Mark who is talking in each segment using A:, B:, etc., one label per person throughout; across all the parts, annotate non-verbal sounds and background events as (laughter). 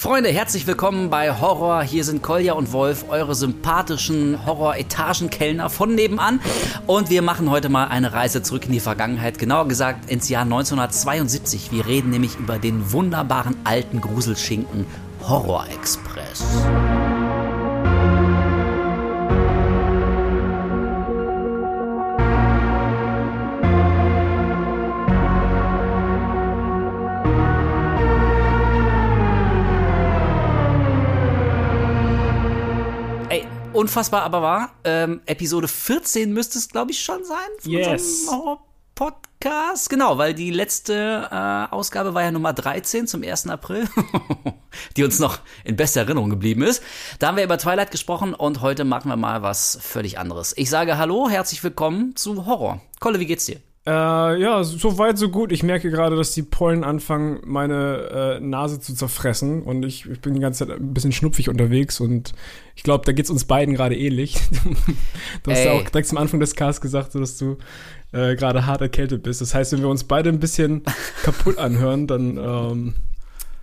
A: Freunde, herzlich willkommen bei Horror. Hier sind Kolja und Wolf, eure sympathischen Horror-Etagenkellner von nebenan. Und wir machen heute mal eine Reise zurück in die Vergangenheit, genauer gesagt ins Jahr 1972. Wir reden nämlich über den wunderbaren alten Gruselschinken Horror Express. Unfassbar aber wahr. Ähm, Episode 14 müsste es, glaube ich, schon sein.
B: Von yes.
A: So Podcast. Genau, weil die letzte äh, Ausgabe war ja Nummer 13 zum 1. April, (laughs) die uns noch in bester Erinnerung geblieben ist. Da haben wir über Twilight gesprochen und heute machen wir mal was völlig anderes. Ich sage Hallo, herzlich willkommen zu Horror. Kolle, wie geht's dir?
B: Äh, ja, so weit, so gut. Ich merke gerade, dass die Pollen anfangen, meine äh, Nase zu zerfressen. Und ich, ich, bin die ganze Zeit ein bisschen schnupfig unterwegs. Und ich glaube, da geht's uns beiden gerade ähnlich. (laughs) du hast ja auch direkt zum Anfang des Casts gesagt, dass du äh, gerade hart erkältet bist. Das heißt, wenn wir uns beide ein bisschen (laughs) kaputt anhören, dann ähm,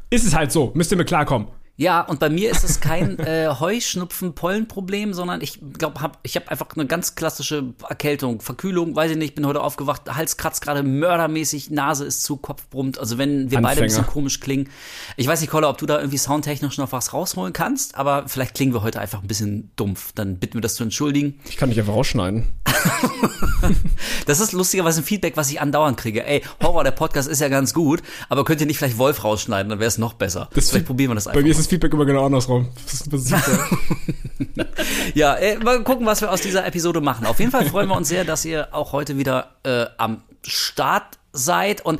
B: ist es halt so. Müsst ihr mir klarkommen.
A: Ja, und bei mir ist es kein (laughs) äh, Heuschnupfen-Pollen-Problem, sondern ich glaube, hab, ich habe einfach eine ganz klassische Erkältung, Verkühlung, weiß ich nicht, bin heute aufgewacht, Hals kratzt gerade mördermäßig, Nase ist zu, Kopf brummt, also wenn wir Anfänger. beide ein bisschen komisch klingen. Ich weiß nicht, Koller, ob du da irgendwie soundtechnisch noch was rausholen kannst, aber vielleicht klingen wir heute einfach ein bisschen dumpf. Dann bitten wir das zu entschuldigen.
B: Ich kann dich einfach rausschneiden. (laughs)
A: das ist lustigerweise ein Feedback, was ich andauernd kriege. Ey, Horror, der Podcast ist ja ganz gut, aber könnt ihr nicht vielleicht Wolf rausschneiden, dann wäre es noch besser.
B: Das vielleicht probieren wir das einfach. Bei mir ist das Feedback immer genau andersrum. (laughs)
A: Ja, ey, mal gucken, was wir aus dieser Episode machen. Auf jeden Fall freuen wir uns sehr, dass ihr auch heute wieder äh, am Start seid und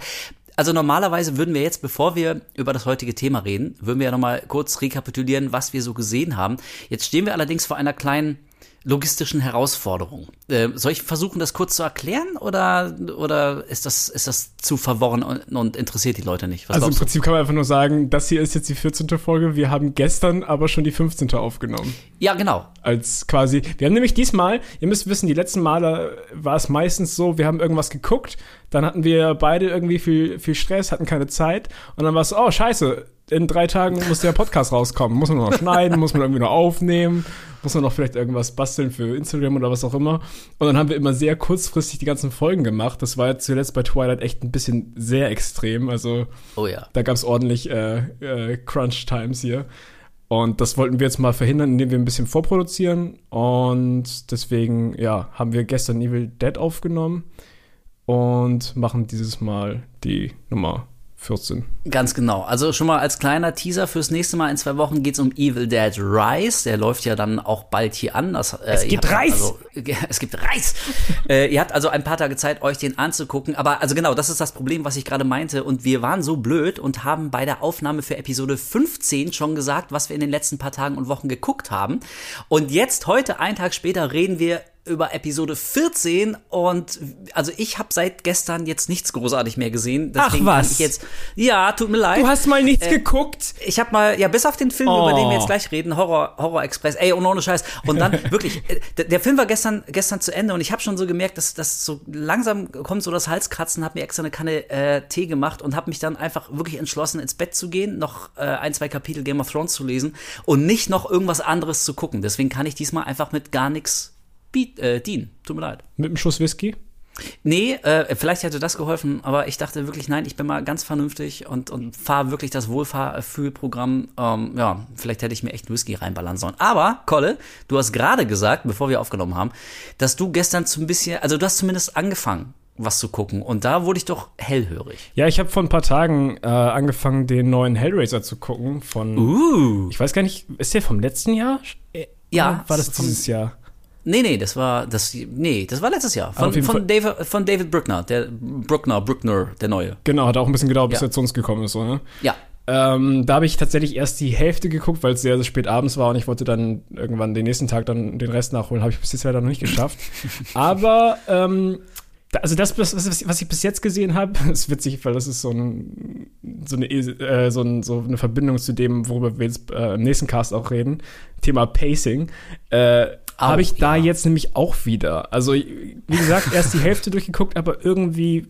A: also normalerweise würden wir jetzt, bevor wir über das heutige Thema reden, würden wir ja nochmal kurz rekapitulieren, was wir so gesehen haben. Jetzt stehen wir allerdings vor einer kleinen logistischen Herausforderungen. Äh, soll ich versuchen, das kurz zu erklären oder, oder ist, das, ist das zu verworren und, und interessiert die Leute nicht?
B: Was also im Prinzip kann man einfach nur sagen, das hier ist jetzt die 14. Folge, wir haben gestern aber schon die 15. aufgenommen.
A: Ja, genau.
B: Als quasi, wir haben nämlich diesmal, ihr müsst wissen, die letzten Male war es meistens so, wir haben irgendwas geguckt, dann hatten wir beide irgendwie viel, viel Stress, hatten keine Zeit und dann war es, oh scheiße, in drei Tagen muss der Podcast rauskommen. Muss man noch schneiden, muss man irgendwie noch aufnehmen, muss man noch vielleicht irgendwas basteln für Instagram oder was auch immer. Und dann haben wir immer sehr kurzfristig die ganzen Folgen gemacht. Das war jetzt zuletzt bei Twilight echt ein bisschen sehr extrem. Also
A: oh ja.
B: da gab es ordentlich äh, äh, Crunch Times hier. Und das wollten wir jetzt mal verhindern, indem wir ein bisschen vorproduzieren. Und deswegen, ja, haben wir gestern Evil Dead aufgenommen und machen dieses Mal die Nummer 14.
A: Ganz genau. Also schon mal als kleiner Teaser fürs nächste Mal in zwei Wochen geht es um Evil Dead Rise. Der läuft ja dann auch bald hier an. Das,
B: äh, es gibt Reis! Also, (laughs)
A: es gibt Reis! äh, ihr habt also ein paar Tage Zeit, euch den anzugucken. Aber also genau, das ist das Problem, was ich gerade meinte. Und wir waren so blöd und haben bei der Aufnahme für Episode 15 schon gesagt, was wir in den letzten paar Tagen und Wochen geguckt haben. Und jetzt, heute, einen Tag später, reden wir über Episode 14 und also ich habe seit gestern jetzt nichts großartig mehr gesehen.
B: Deswegen Ach was?
A: Ich jetzt, ja, tut mir leid.
B: Du hast mal nichts äh, geguckt?
A: Ich habe mal, ja, bis auf den Film, oh. über den wir jetzt gleich reden, Horror, Horror Express, ey, und ohne Scheiß. Und dann (laughs) wirklich, äh, der, der, Film war gestern, gestern zu Ende und ich habe schon so gemerkt, dass das so langsam kommt so das Halskratzen, habe mir extra eine Kanne äh, Tee gemacht und habe mich dann einfach wirklich entschlossen, ins Bett zu gehen, noch äh, ein, zwei Kapitel Game of Thrones zu lesen und nicht noch irgendwas anderes zu gucken. Deswegen kann ich diesmal einfach mit gar nichts äh, Dean. Tut mir leid.
B: Mit einem Schuss Whisky?
A: Nee, äh, vielleicht hätte das geholfen, aber ich dachte wirklich, nein, ich bin mal ganz vernünftig und, und fahre wirklich das Wohlfahrfühlprogramm. Ähm, ja, vielleicht hätte ich mir echt Whisky reinballern sollen. Aber, Kolle, du hast gerade gesagt, bevor wir aufgenommen haben, dass du gestern so ein bisschen, also du hast zumindest angefangen, was zu gucken. Und da wurde ich doch hellhörig.
B: Ja, ich habe vor ein paar Tagen äh, angefangen, den neuen Hellraiser zu gucken. Von,
A: uh.
B: ich weiß gar nicht, ist der vom letzten Jahr?
A: Ja.
B: war das dieses Jahr?
A: Nee, nee, das war das nee, das war letztes Jahr von, von David von David Bruckner, der Bruckner, Bruckner, der neue.
B: Genau, hat auch ein bisschen gedauert, bis ja. er zu uns gekommen ist, so, ne?
A: Ja.
B: Ähm, da habe ich tatsächlich erst die Hälfte geguckt, weil es sehr, sehr spät abends war und ich wollte dann irgendwann den nächsten Tag dann den Rest nachholen. Habe ich bis jetzt leider noch nicht geschafft. (laughs) Aber ähm, also das, was, was ich bis jetzt gesehen habe, (laughs) ist witzig, weil das ist so, ein, so, eine, äh, so, ein, so, eine Verbindung zu dem, worüber wir jetzt äh, im nächsten Cast auch reden. Thema Pacing. Äh, habe ich da jetzt nämlich auch wieder. Also, wie gesagt, erst die Hälfte (laughs) durchgeguckt, aber irgendwie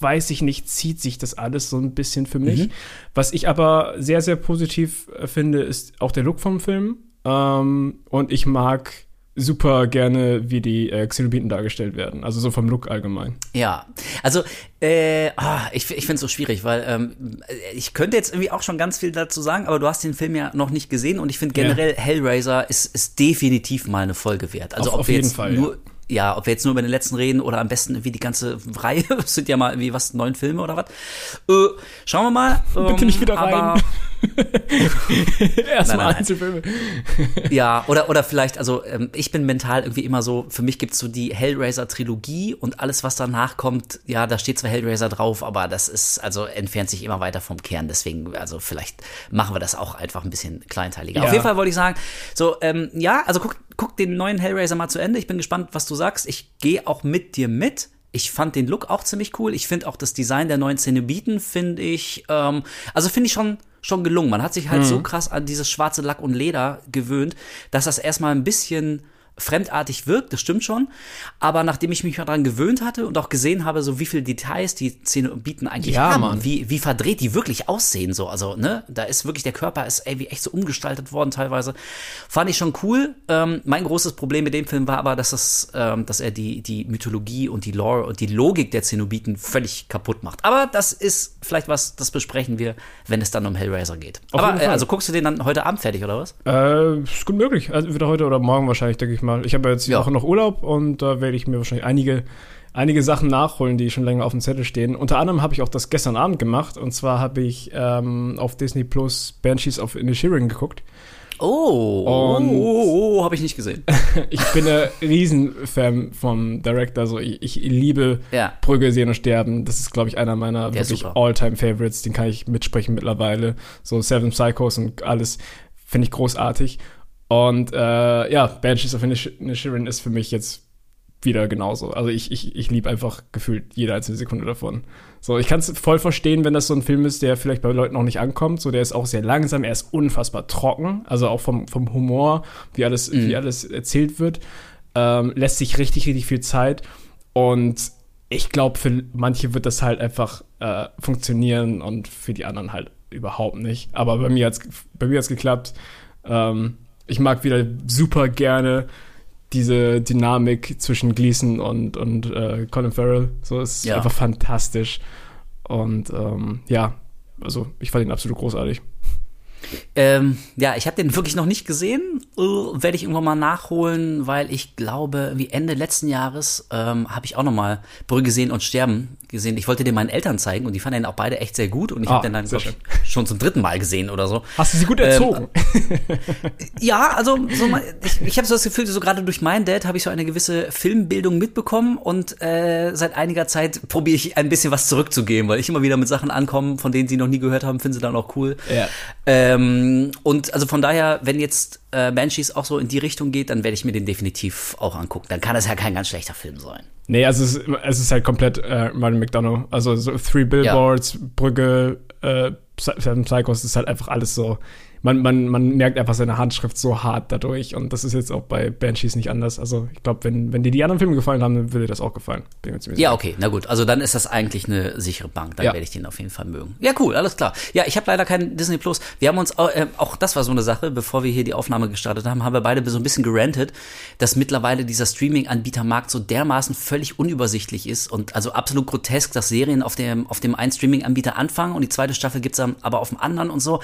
B: weiß ich nicht, zieht sich das alles so ein bisschen für mich. Mhm. Was ich aber sehr, sehr positiv finde, ist auch der Look vom Film. Ähm, und ich mag super gerne, wie die äh, Xenobiten dargestellt werden. Also so vom Look allgemein.
A: Ja, also äh, oh, ich, ich finde es so schwierig, weil ähm, ich könnte jetzt irgendwie auch schon ganz viel dazu sagen, aber du hast den Film ja noch nicht gesehen und ich finde generell ja. Hellraiser ist, ist definitiv mal eine Folge wert. Also
B: auf,
A: ob
B: auf
A: wir
B: jeden
A: jetzt
B: Fall,
A: nur
B: ja
A: ja, ob wir jetzt nur über den letzten reden oder am besten irgendwie die ganze (laughs) Reihe, das sind ja mal irgendwie was, neun Filme oder was. Äh, schauen wir mal.
B: Ähm, (laughs) Bitte nicht wieder rein. (laughs) (laughs) Erstmal Einzelfilme. (laughs)
A: ja, oder, oder vielleicht, also ähm, ich bin mental irgendwie immer so, für mich gibt's so die Hellraiser-Trilogie und alles, was danach kommt, ja, da steht zwar Hellraiser drauf, aber das ist, also entfernt sich immer weiter vom Kern. Deswegen, also vielleicht machen wir das auch einfach ein bisschen kleinteiliger. Ja. Auf jeden Fall wollte ich sagen, so, ähm, ja, also guck, guck den neuen Hellraiser mal zu Ende. Ich bin gespannt, was du sagst. Ich gehe auch mit dir mit. Ich fand den Look auch ziemlich cool. Ich finde auch das Design der neuen Zenobiten, finde ich, ähm, also finde ich schon, schon gelungen. Man hat sich halt mhm. so krass an dieses schwarze Lack und Leder gewöhnt, dass das erstmal ein bisschen fremdartig wirkt, das stimmt schon. Aber nachdem ich mich daran gewöhnt hatte und auch gesehen habe, so wie viele Details die bieten eigentlich
B: ja,
A: haben,
B: Mann.
A: wie, wie verdreht die wirklich aussehen, so, also, ne, da ist wirklich, der Körper ist ey, wie echt so umgestaltet worden teilweise. Fand ich schon cool. Ähm, mein großes Problem mit dem Film war aber, dass es, ähm, dass er die, die Mythologie und die Lore und die Logik der Zenobiten völlig kaputt macht. Aber das ist vielleicht was, das besprechen wir, wenn es dann um Hellraiser geht. Auf aber, äh, also guckst du den dann heute Abend fertig, oder was?
B: Äh, ist gut möglich. Also wieder heute oder morgen wahrscheinlich, denke ich mal. Ich habe jetzt die. Woche noch Urlaub und da werde ich mir wahrscheinlich einige, einige Sachen nachholen, die schon länger auf dem Zettel stehen. Unter anderem habe ich auch das gestern Abend gemacht und zwar habe ich ähm, auf Disney Plus Banshees of Inisherin geguckt.
A: Oh, und oh, oh, oh habe ich nicht gesehen. (laughs)
B: ich bin ein Riesenfan vom Director. Also ich, ich liebe ja. Brügge sehen und sterben. Das ist, glaube ich, einer meiner Der wirklich All-Time-Favorites. Den kann ich mitsprechen mittlerweile. So Seven Psychos und alles finde ich großartig. Und äh, ja, Banshees of Inisherin ist für mich jetzt wieder genauso. Also ich, ich, ich liebe einfach gefühlt jede einzelne Sekunde davon. So, ich kann es voll verstehen, wenn das so ein Film ist, der vielleicht bei Leuten noch nicht ankommt. So, der ist auch sehr langsam, er ist unfassbar trocken, also auch vom, vom Humor, wie alles, mhm. wie alles erzählt wird. Ähm, lässt sich richtig, richtig viel Zeit. Und ich glaube, für manche wird das halt einfach äh, funktionieren und für die anderen halt überhaupt nicht. Aber bei mir hat es bei mir hat's geklappt. Ähm, ich mag wieder super gerne diese Dynamik zwischen Gleason und, und äh, Colin Farrell. So ist ja. einfach fantastisch. Und ähm, ja, also ich fand ihn absolut großartig.
A: Ähm, ja, ich habe den wirklich noch nicht gesehen. Uh, Werde ich irgendwann mal nachholen, weil ich glaube, wie Ende letzten Jahres ähm, habe ich auch noch mal Brügge sehen und sterben gesehen. Ich wollte den meinen Eltern zeigen und die fanden ihn auch beide echt sehr gut und ich ah, habe den dann ich, schon zum dritten Mal gesehen oder so.
B: Hast du sie gut erzogen?
A: Ähm, ja, also so ich, ich habe so das Gefühl, so gerade durch meinen Dad habe ich so eine gewisse Filmbildung mitbekommen und äh, seit einiger Zeit probiere ich ein bisschen was zurückzugeben, weil ich immer wieder mit Sachen ankomme, von denen sie noch nie gehört haben, finden sie dann auch cool.
B: Ja.
A: Ähm, und also von daher, wenn jetzt äh, Banshees auch so in die Richtung geht, dann werde ich mir den definitiv auch angucken. Dann kann das ja kein ganz schlechter Film sein.
B: Nee, also es ist, es ist halt komplett äh, Martin McDonough. Also so Three Billboards, ja. Brücke, äh, Seven Psychos, ist halt einfach alles so man, man, man merkt einfach seine Handschrift so hart dadurch. Und das ist jetzt auch bei Banshees nicht anders. Also ich glaube, wenn, wenn dir die anderen Filme gefallen haben, dann würde dir das auch gefallen.
A: ja, okay, na gut. Also dann ist das eigentlich eine sichere Bank. Dann ja. werde ich den auf jeden Fall mögen. Ja, cool, alles klar. Ja, ich habe leider keinen Disney Plus. Wir haben uns, auch, äh, auch das war so eine Sache, bevor wir hier die Aufnahme gestartet haben, haben wir beide so ein bisschen gerantet, dass mittlerweile dieser Streaming-Anbietermarkt so dermaßen völlig unübersichtlich ist und also absolut grotesk, dass Serien auf dem, auf dem einen Streaming-Anbieter anfangen und die zweite Staffel gibt's dann aber auf dem anderen und so.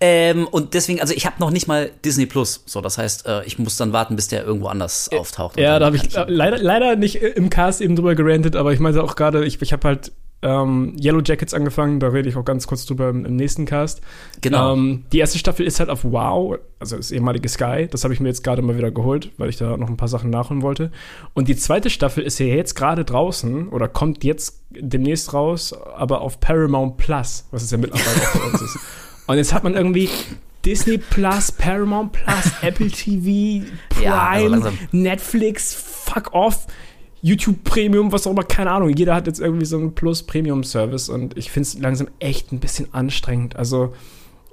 A: Ähm, und deswegen, also ich habe noch nicht mal Disney Plus. So, das heißt, äh, ich muss dann warten, bis der irgendwo anders auftaucht.
B: Ja, da habe ich äh, leider, leider nicht im Cast eben drüber gerantet, aber ich meine auch gerade, ich, ich habe halt ähm, Yellow Jackets angefangen, da rede ich auch ganz kurz drüber im, im nächsten Cast.
A: Genau.
B: Ähm, die erste Staffel ist halt auf Wow, also das ehemalige Sky. Das habe ich mir jetzt gerade mal wieder geholt, weil ich da noch ein paar Sachen nachholen wollte. Und die zweite Staffel ist ja jetzt gerade draußen oder kommt jetzt demnächst raus, aber auf Paramount Plus, was es ja mittlerweile auch für uns ist. (laughs) Und jetzt hat man irgendwie Disney Plus, Paramount Plus, (laughs) Apple TV, Prime, ja, also Netflix, fuck off. YouTube Premium, was auch immer, keine Ahnung. Jeder hat jetzt irgendwie so einen Plus Premium Service und ich finde es langsam echt ein bisschen anstrengend. Also,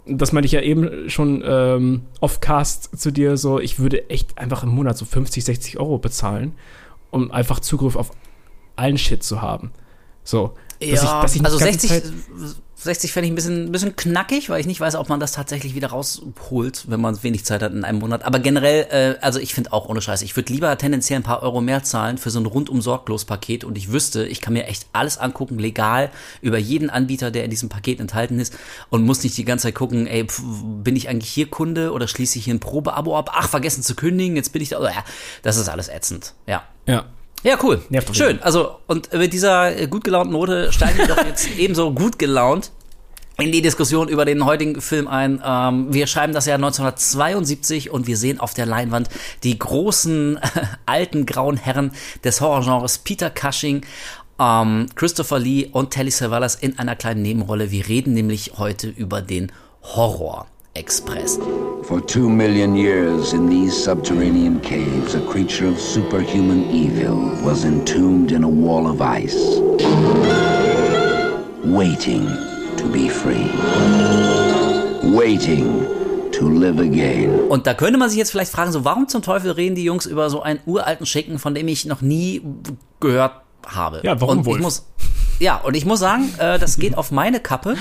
B: das meinte ich ja eben schon ähm, off-cast zu dir, so, ich würde echt einfach im Monat so 50, 60 Euro bezahlen, um einfach Zugriff auf allen Shit zu haben. So.
A: Dass ja, ich, dass ich also 60, 60 fände ich ein bisschen, ein bisschen knackig, weil ich nicht weiß, ob man das tatsächlich wieder rausholt, wenn man wenig Zeit hat in einem Monat. Aber generell, äh, also ich finde auch ohne Scheiß, ich würde lieber tendenziell ein paar Euro mehr zahlen für so ein rundum sorglos Paket und ich wüsste, ich kann mir echt alles angucken, legal, über jeden Anbieter, der in diesem Paket enthalten ist und muss nicht die ganze Zeit gucken, ey, pf, bin ich eigentlich hier Kunde oder schließe ich hier ein Probeabo ab? Ach, vergessen zu kündigen, jetzt bin ich da. Oh, ja, das ist alles ätzend. Ja.
B: Ja.
A: Ja, cool. Schön. Also, und mit dieser äh, gut gelaunten Note steigen wir doch jetzt (laughs) ebenso gut gelaunt in die Diskussion über den heutigen Film ein. Ähm, wir schreiben das Jahr 1972 und wir sehen auf der Leinwand die großen äh, (laughs) alten grauen Herren des Horrorgenres Peter Cushing, ähm, Christopher Lee und Telly Savalas in einer kleinen Nebenrolle. Wir reden nämlich heute über den Horror. Express.
C: For two million years in these subterranean caves, a creature of superhuman evil was entombed in a wall of ice, waiting to be free, waiting to live again.
A: Und da könnte man sich jetzt vielleicht fragen, so warum zum Teufel reden die Jungs über so einen uralten Schicken, von dem ich noch nie gehört habe?
B: Ja, warum
A: Und
B: wohl?
A: Ich muss, ja, und ich muss sagen, äh, das geht auf meine Kappe,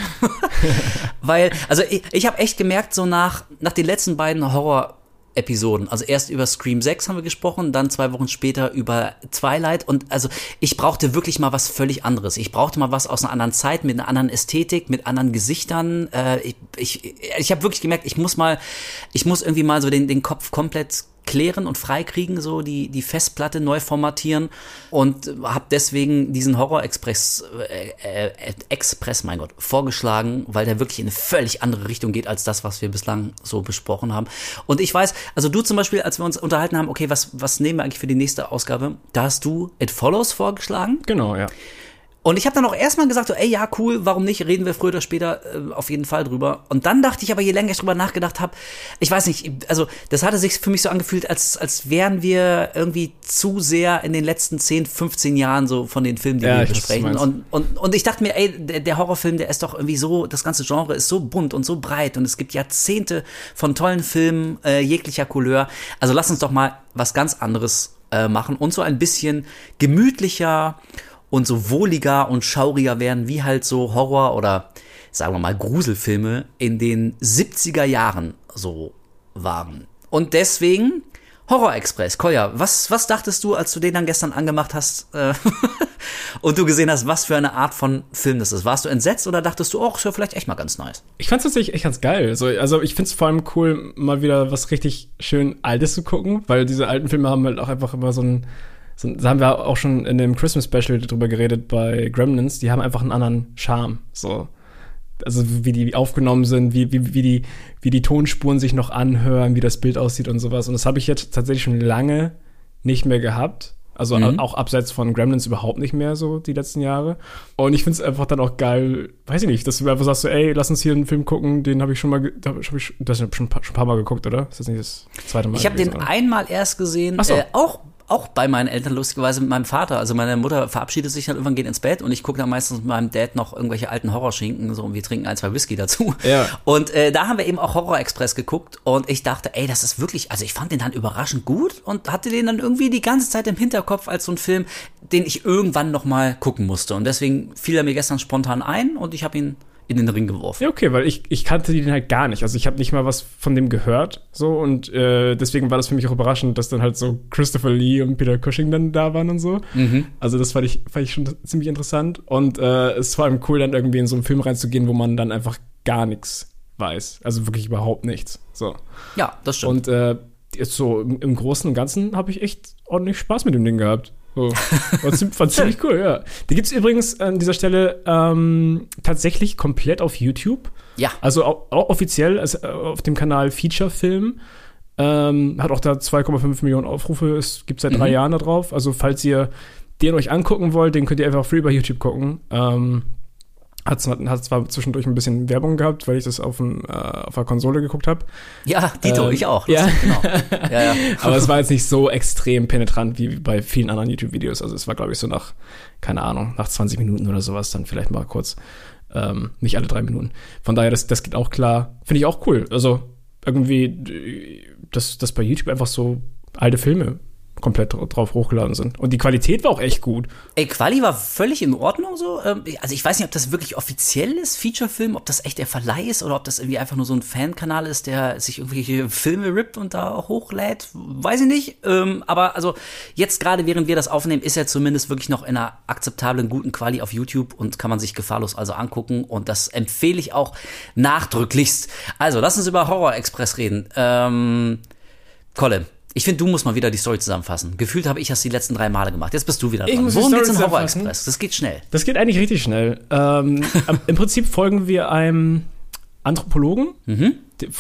A: (laughs) weil, also ich, ich habe echt gemerkt, so nach, nach den letzten beiden Horror- Episoden. Also erst über Scream 6 haben wir gesprochen, dann zwei Wochen später über Twilight. Und also ich brauchte wirklich mal was völlig anderes. Ich brauchte mal was aus einer anderen Zeit, mit einer anderen Ästhetik, mit anderen Gesichtern. Äh, ich ich, ich habe wirklich gemerkt, ich muss mal, ich muss irgendwie mal so den, den Kopf komplett klären und freikriegen, so die, die Festplatte neu formatieren und habe deswegen diesen Horror Express, äh, äh, Express, mein Gott, vorgeschlagen, weil der wirklich in eine völlig andere Richtung geht als das, was wir bislang so besprochen haben. Und ich weiß, also du zum Beispiel, als wir uns unterhalten haben, okay, was, was nehmen wir eigentlich für die nächste Ausgabe, da hast du It Follows vorgeschlagen.
B: Genau, ja.
A: Und ich habe dann auch erstmal gesagt, so, ey, ja, cool, warum nicht? Reden wir früher oder später äh, auf jeden Fall drüber. Und dann dachte ich aber, je länger ich drüber nachgedacht habe, ich weiß nicht, also das hatte sich für mich so angefühlt, als, als wären wir irgendwie zu sehr in den letzten 10, 15 Jahren so von den Filmen, die ja, wir besprechen. Und, und, und ich dachte mir, ey, der, der Horrorfilm, der ist doch irgendwie so, das ganze Genre ist so bunt und so breit und es gibt Jahrzehnte von tollen Filmen äh, jeglicher Couleur. Also lass uns doch mal was ganz anderes äh, machen und so ein bisschen gemütlicher und so wohliger und schauriger werden, wie halt so Horror- oder sagen wir mal Gruselfilme in den 70er Jahren so waren. Und deswegen Horror Express. Koya, was, was dachtest du, als du den dann gestern angemacht hast äh, (laughs) und du gesehen hast, was für eine Art von Film das ist? Warst du entsetzt oder dachtest du, oh, ist ja vielleicht echt mal ganz nice?
B: Ich fand's tatsächlich echt ganz geil. Also, also ich find's vor allem cool, mal wieder was richtig schön Altes zu gucken, weil diese alten Filme haben halt auch einfach immer so ein so, da haben wir auch schon in dem Christmas Special drüber geredet bei Gremlins, die haben einfach einen anderen Charme. So. Also wie die aufgenommen sind, wie, wie, wie, die, wie die Tonspuren sich noch anhören, wie das Bild aussieht und sowas. Und das habe ich jetzt tatsächlich schon lange nicht mehr gehabt. Also mhm. auch abseits von Gremlins überhaupt nicht mehr so die letzten Jahre. Und ich finde es einfach dann auch geil, weiß ich nicht, dass du einfach sagst so, ey, lass uns hier einen Film gucken, den habe ich schon mal, hab ich, du hast schon, schon ein paar Mal geguckt, oder? Ist das nicht das zweite Mal?
A: Ich habe den
B: oder?
A: einmal erst gesehen,
B: so.
A: äh, auch auch bei meinen Eltern lustigerweise mit meinem Vater. Also meine Mutter verabschiedet sich dann irgendwann, geht ins Bett und ich gucke dann meistens mit meinem Dad noch irgendwelche alten Horrorschinken, so und wir trinken ein, zwei Whisky dazu.
B: Ja.
A: Und äh, da haben wir eben auch Horror Express geguckt und ich dachte, ey, das ist wirklich, also ich fand den dann überraschend gut und hatte den dann irgendwie die ganze Zeit im Hinterkopf als so ein Film, den ich irgendwann noch mal gucken musste. Und deswegen fiel er mir gestern spontan ein und ich habe ihn in den Ring geworfen.
B: Ja, okay, weil ich, ich kannte den halt gar nicht. Also ich habe nicht mal was von dem gehört. So und äh, deswegen war das für mich auch überraschend, dass dann halt so Christopher Lee und Peter Cushing dann da waren und so.
A: Mhm.
B: Also das fand ich, fand ich schon ziemlich interessant. Und äh, es war eben cool, dann irgendwie in so einen Film reinzugehen, wo man dann einfach gar nichts weiß. Also wirklich überhaupt nichts. So.
A: Ja, das stimmt.
B: Und äh, so im, im Großen und Ganzen habe ich echt ordentlich Spaß mit dem Ding gehabt. So. War, ziemlich, war ziemlich cool, ja. Die gibt es übrigens an dieser Stelle ähm, tatsächlich komplett auf YouTube.
A: Ja.
B: Also auch, auch offiziell also auf dem Kanal Feature Film. Ähm, hat auch da 2,5 Millionen Aufrufe. Es gibt seit mhm. drei Jahren da drauf. Also falls ihr den euch angucken wollt, den könnt ihr einfach free bei YouTube gucken. Ähm, hat, hat zwar zwischendurch ein bisschen Werbung gehabt, weil ich das auf, dem, äh, auf der Konsole geguckt habe.
A: Ja, Dito, ähm, ich auch.
B: Ja. Genau. (laughs) ja, ja. Aber es war jetzt nicht so extrem penetrant wie bei vielen anderen YouTube-Videos. Also es war, glaube ich, so nach, keine Ahnung, nach 20 Minuten oder sowas dann vielleicht mal kurz. Ähm, nicht alle drei Minuten. Von daher, das, das geht auch klar. Finde ich auch cool. Also irgendwie, dass, dass bei YouTube einfach so alte Filme komplett drauf hochgeladen sind. Und die Qualität war auch echt gut.
A: Ey, Quali war völlig in Ordnung so. Ähm, also ich weiß nicht, ob das wirklich offiziell ist, Feature-Film, ob das echt der Verleih ist oder ob das irgendwie einfach nur so ein Fankanal ist, der sich irgendwelche Filme rippt und da hochlädt. Weiß ich nicht. Ähm, aber also jetzt gerade, während wir das aufnehmen, ist er zumindest wirklich noch in einer akzeptablen, guten Quali auf YouTube und kann man sich gefahrlos also angucken. Und das empfehle ich auch nachdrücklichst. Also, lass uns über Horror Express reden. Ähm, Colin, ich finde, du musst mal wieder die Story zusammenfassen. Gefühlt habe ich das die letzten drei Male gemacht. Jetzt bist du wieder dran. Worum geht's in Horror Express? Das geht schnell.
B: Das geht eigentlich richtig schnell. Ähm, (laughs) Im Prinzip folgen wir einem Anthropologen, mhm.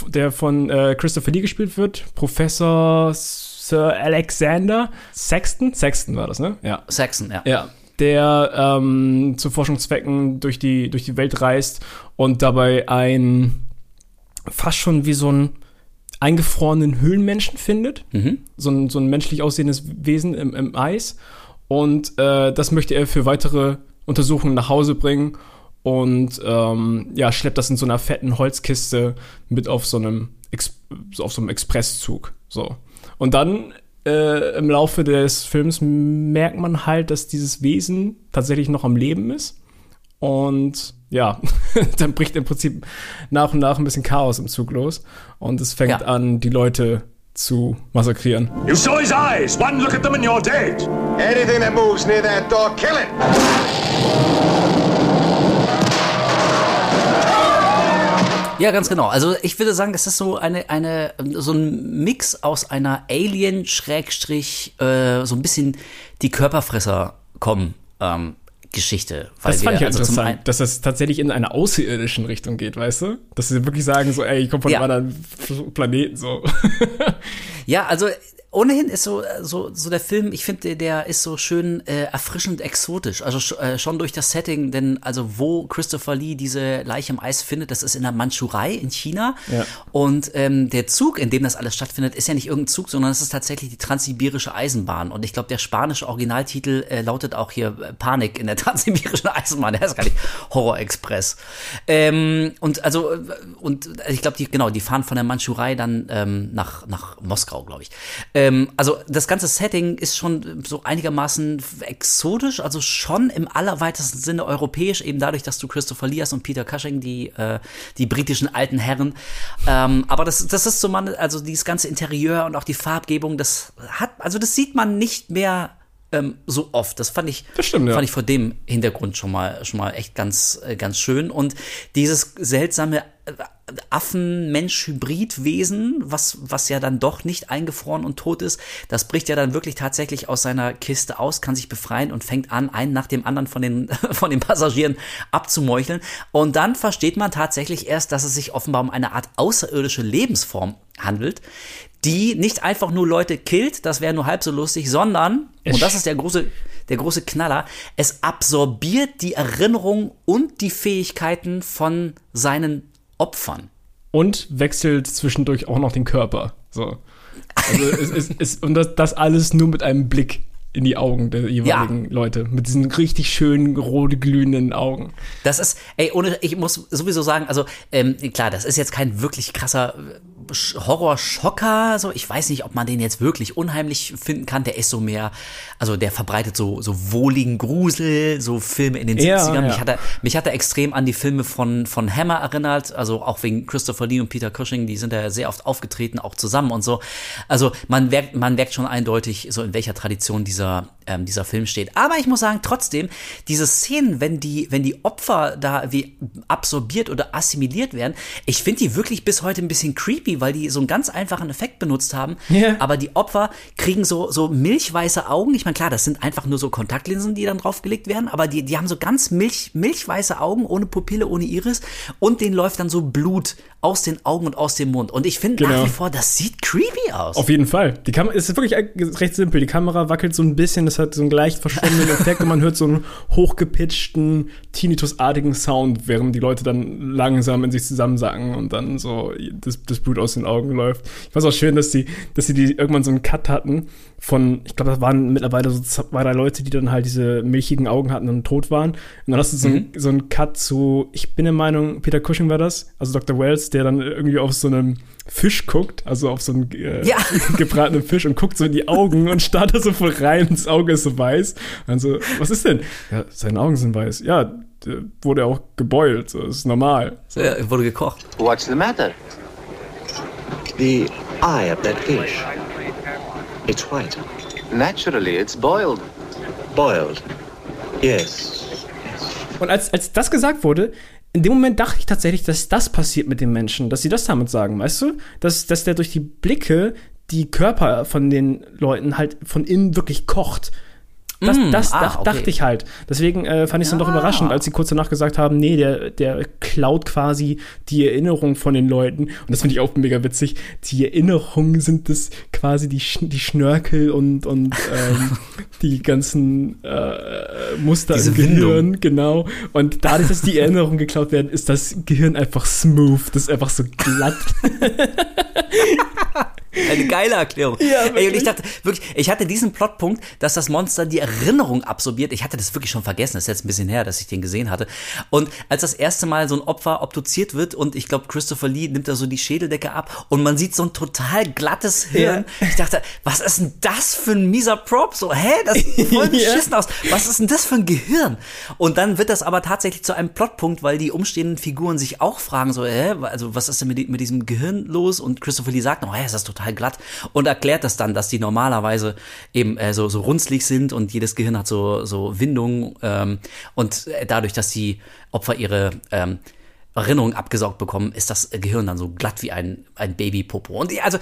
B: der von äh, Christopher Lee gespielt wird, Professor Sir Alexander Sexton. Sexton war das, ne?
A: Ja. Sexton, ja.
B: Ja. Der ähm, zu Forschungszwecken durch die, durch die Welt reist und dabei ein fast schon wie so ein eingefrorenen Höhlenmenschen findet. Mhm. So, ein, so ein menschlich aussehendes Wesen im, im Eis. Und äh, das möchte er für weitere Untersuchungen nach Hause bringen. Und ähm, ja, schleppt das in so einer fetten Holzkiste mit auf so einem, Ex auf so einem Expresszug. So. Und dann äh, im Laufe des Films merkt man halt, dass dieses Wesen tatsächlich noch am Leben ist. Und ja, (laughs) dann bricht im Prinzip nach und nach ein bisschen Chaos im Zug los. Und es fängt ja. an, die Leute zu massakrieren. You saw his eyes. One look at them and you're dead. Anything that moves near that door, kill it.
A: Ja, ganz genau. Also ich würde sagen, das ist so eine, eine so ein Mix aus einer Alien Schrägstrich äh, so ein bisschen die Körperfresser kommen ähm, Geschichte.
B: das fand wir, ich also interessant, dass das tatsächlich in einer außerirdischen Richtung geht, weißt du? Dass sie wirklich sagen so, ey, ich komme von ja. einem anderen Planeten, so. (laughs)
A: ja, also ohnehin ist so, so, so der Film, ich finde, der ist so schön äh, erfrischend exotisch. Also äh, schon durch das Setting, denn also wo Christopher Lee diese Leiche im Eis findet, das ist in der Mandschurei in China. Ja. Und ähm, der Zug, in dem das alles stattfindet, ist ja nicht irgendein Zug, sondern es ist tatsächlich die transsibirische Eisenbahn. Und ich glaube, der spanische Originaltitel äh, lautet auch hier äh, Panik in der (laughs) transsibirischen Eisenbahn. Der ist gar nicht Horror Express. Ähm, und also, äh, und ich glaube, die, genau, die fahren von der Mandschurei dann ähm, nach, nach Moskau, glaube ich. Ähm, also das ganze Setting ist schon so einigermaßen exotisch, also schon im allerweitesten Sinne europäisch, eben dadurch, dass du Christopher Lias und Peter Cushing, die, äh, die britischen alten Herren, ähm, aber das, das ist so man, also dieses ganze Interieur und auch die Farbgebung, das hat, also das sieht man nicht mehr ähm, so oft. Das fand ich,
B: das stimmt, ja.
A: fand ich vor dem Hintergrund schon mal, schon mal echt ganz, äh, ganz schön. Und dieses seltsame äh, Affen-Mensch-Hybrid-Wesen, was, was ja dann doch nicht eingefroren und tot ist, das bricht ja dann wirklich tatsächlich aus seiner Kiste aus, kann sich befreien und fängt an, einen nach dem anderen von den, (laughs) von den Passagieren abzumeucheln. Und dann versteht man tatsächlich erst, dass es sich offenbar um eine Art außerirdische Lebensform handelt, die nicht einfach nur Leute killt, das wäre nur halb so lustig, sondern, und das ist der große, der große Knaller, es absorbiert die Erinnerung und die Fähigkeiten von seinen Opfern.
B: Und wechselt zwischendurch auch noch den Körper. So. Also es, es, es, und das, das alles nur mit einem Blick in die Augen der jeweiligen ja. Leute. Mit diesen richtig schönen, rot glühenden Augen.
A: Das ist, ey, ohne, ich muss sowieso sagen, also, ähm, klar, das ist jetzt kein wirklich krasser Horrorschocker, so ich weiß nicht, ob man den jetzt wirklich unheimlich finden kann. Der ist so mehr, also der verbreitet so so wohligen Grusel, so Filme in den ja, 70ern. Ja. Mich hat er mich hat er extrem an die Filme von von Hammer erinnert, also auch wegen Christopher Lee und Peter Cushing, die sind ja sehr oft aufgetreten, auch zusammen und so. Also man merkt man merkt schon eindeutig so in welcher Tradition dieser ähm, dieser Film steht. Aber ich muss sagen, trotzdem diese Szenen, wenn die wenn die Opfer da wie absorbiert oder assimiliert werden, ich finde die wirklich bis heute ein bisschen creepy, weil die so einen ganz einfachen Effekt benutzt haben. Yeah. Aber die Opfer kriegen so, so milchweiße Augen. Ich meine, klar, das sind einfach nur so Kontaktlinsen, die dann draufgelegt werden, aber die, die haben so ganz milch, milchweiße Augen, ohne Pupille, ohne Iris. Und denen läuft dann so Blut aus den Augen und aus dem Mund. Und ich finde genau. nach wie vor, das sieht creepy aus.
B: Auf jeden Fall. Die Kamera ist wirklich recht simpel. Die Kamera wackelt so ein bisschen, das hat so einen leicht verschwommenen (laughs) Effekt und man hört so einen hochgepitchten, Tinnitus-artigen Sound, während die Leute dann langsam in sich zusammensacken und dann so das, das Blut aus den Augen läuft. Ich fand es auch schön, dass sie, dass sie die irgendwann so einen Cut hatten von, ich glaube, das waren mittlerweile so zwei, drei Leute, die dann halt diese milchigen Augen hatten und tot waren. Und dann hast du so, mhm. ein, so einen Cut zu, ich bin der Meinung, Peter Cushing war das, also Dr. Wells, der dann irgendwie auf so einem Fisch guckt, also auf so einen äh, ja. (laughs) gebratenen Fisch und guckt so in die Augen und starrt da so voll rein, das Auge ist so weiß. Und so, was ist denn? Ja, seine Augen sind weiß. Ja, wurde auch geboilt, so, das ist normal.
A: So. Ja, wurde gekocht.
D: What's the matter? The eye of that fish. It's white. Naturally, it's boiled. Boiled. Yes.
B: Und als, als das gesagt wurde, in dem Moment dachte ich tatsächlich, dass das passiert mit den Menschen, dass sie das damit sagen, weißt du? Dass, dass der durch die Blicke die Körper von den Leuten halt von innen wirklich kocht. Das, mm, das ah, okay. dachte ich halt. Deswegen äh, fand ich es dann doch ah. überraschend, als sie kurz danach gesagt haben, nee, der, der klaut quasi die Erinnerung von den Leuten. Und das finde ich auch mega witzig. Die Erinnerungen sind das quasi die, die Schnörkel und, und ähm, (laughs) die ganzen äh, Muster Diese im Gehirn, Windung. genau. Und dadurch, dass die Erinnerungen geklaut werden, ist das Gehirn einfach smooth. Das ist einfach so glatt. (laughs)
A: Eine geile Erklärung. Ja, Ey, und ich dachte, wirklich, ich hatte diesen Plotpunkt, dass das Monster die Erinnerung absorbiert. Ich hatte das wirklich schon vergessen. Das ist jetzt ein bisschen her, dass ich den gesehen hatte. Und als das erste Mal so ein Opfer obduziert wird und ich glaube, Christopher Lee nimmt da so die Schädeldecke ab und man sieht so ein total glattes Hirn. Ja. Ich dachte, was ist denn das für ein mieser Prop? So, hä? Das sieht voll (laughs) beschissen ja. aus. Was ist denn das für ein Gehirn? Und dann wird das aber tatsächlich zu einem Plotpunkt, weil die umstehenden Figuren sich auch fragen, so, hä? Also, was ist denn mit, mit diesem Gehirn los? Und Christopher Lee sagt noch, hä, ist das total total glatt und erklärt das dann, dass die normalerweise eben äh, so, so runzlig sind und jedes Gehirn hat so, so Windungen ähm, und dadurch, dass die Opfer ihre ähm, Erinnerungen abgesaugt bekommen, ist das Gehirn dann so glatt wie ein, ein Babypopo. Und also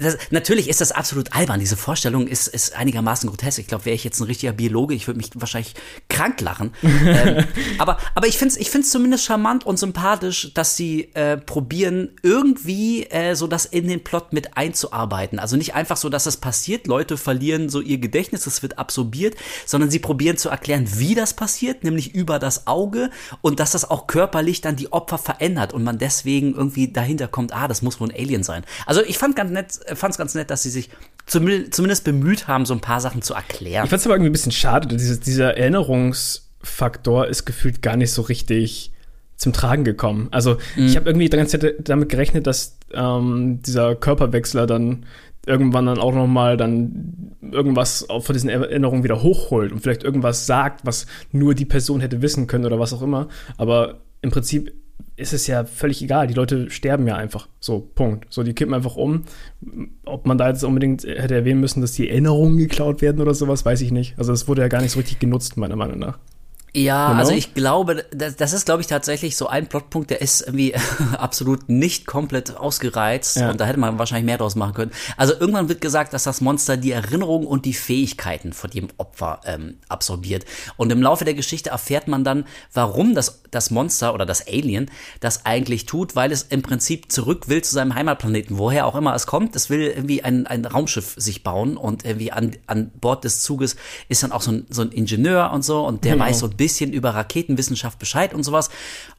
A: das, natürlich ist das absolut albern. Diese Vorstellung ist, ist einigermaßen grotesk. Ich glaube, wäre ich jetzt ein richtiger Biologe, ich würde mich wahrscheinlich krank lachen. (laughs) ähm, aber, aber ich finde es ich find's zumindest charmant und sympathisch, dass sie äh, probieren, irgendwie äh, so das in den Plot mit einzuarbeiten. Also nicht einfach so, dass es passiert, Leute verlieren so ihr Gedächtnis, es wird absorbiert, sondern sie probieren zu erklären, wie das passiert, nämlich über das Auge und dass das auch körperlich dann die Opfer verändert und man deswegen irgendwie dahinter kommt, ah, das muss wohl ein Alien sein. Also ich fand ganz nett, fand es ganz nett, dass sie sich zumindest bemüht haben, so ein paar Sachen zu erklären.
B: Ich fand es aber irgendwie ein bisschen schade, diese, dieser Erinnerungsfaktor ist gefühlt gar nicht so richtig zum Tragen gekommen. Also mhm. ich habe irgendwie die ganze Zeit damit gerechnet, dass ähm, dieser Körperwechsler dann irgendwann dann auch noch mal dann irgendwas von diesen Erinnerungen wieder hochholt und vielleicht irgendwas sagt, was nur die Person hätte wissen können oder was auch immer. Aber im Prinzip ist es ja völlig egal. Die Leute sterben ja einfach. So, Punkt. So, die kippen einfach um. Ob man da jetzt unbedingt hätte erwähnen müssen, dass die Erinnerungen geklaut werden oder sowas, weiß ich nicht. Also, es wurde ja gar nicht so richtig genutzt, meiner Meinung nach.
A: Ja, genau. also ich glaube, das, das ist, glaube ich, tatsächlich so ein Plotpunkt, der ist irgendwie (laughs) absolut nicht komplett ausgereizt ja. und da hätte man wahrscheinlich mehr draus machen können. Also irgendwann wird gesagt, dass das Monster die Erinnerungen und die Fähigkeiten von dem Opfer ähm, absorbiert. Und im Laufe der Geschichte erfährt man dann, warum das, das Monster oder das Alien das eigentlich tut, weil es im Prinzip zurück will zu seinem Heimatplaneten, woher auch immer es kommt. Es will irgendwie ein, ein Raumschiff sich bauen und irgendwie an, an Bord des Zuges ist dann auch so ein, so ein Ingenieur und so und der genau. weiß so ein bisschen bisschen über Raketenwissenschaft Bescheid und sowas.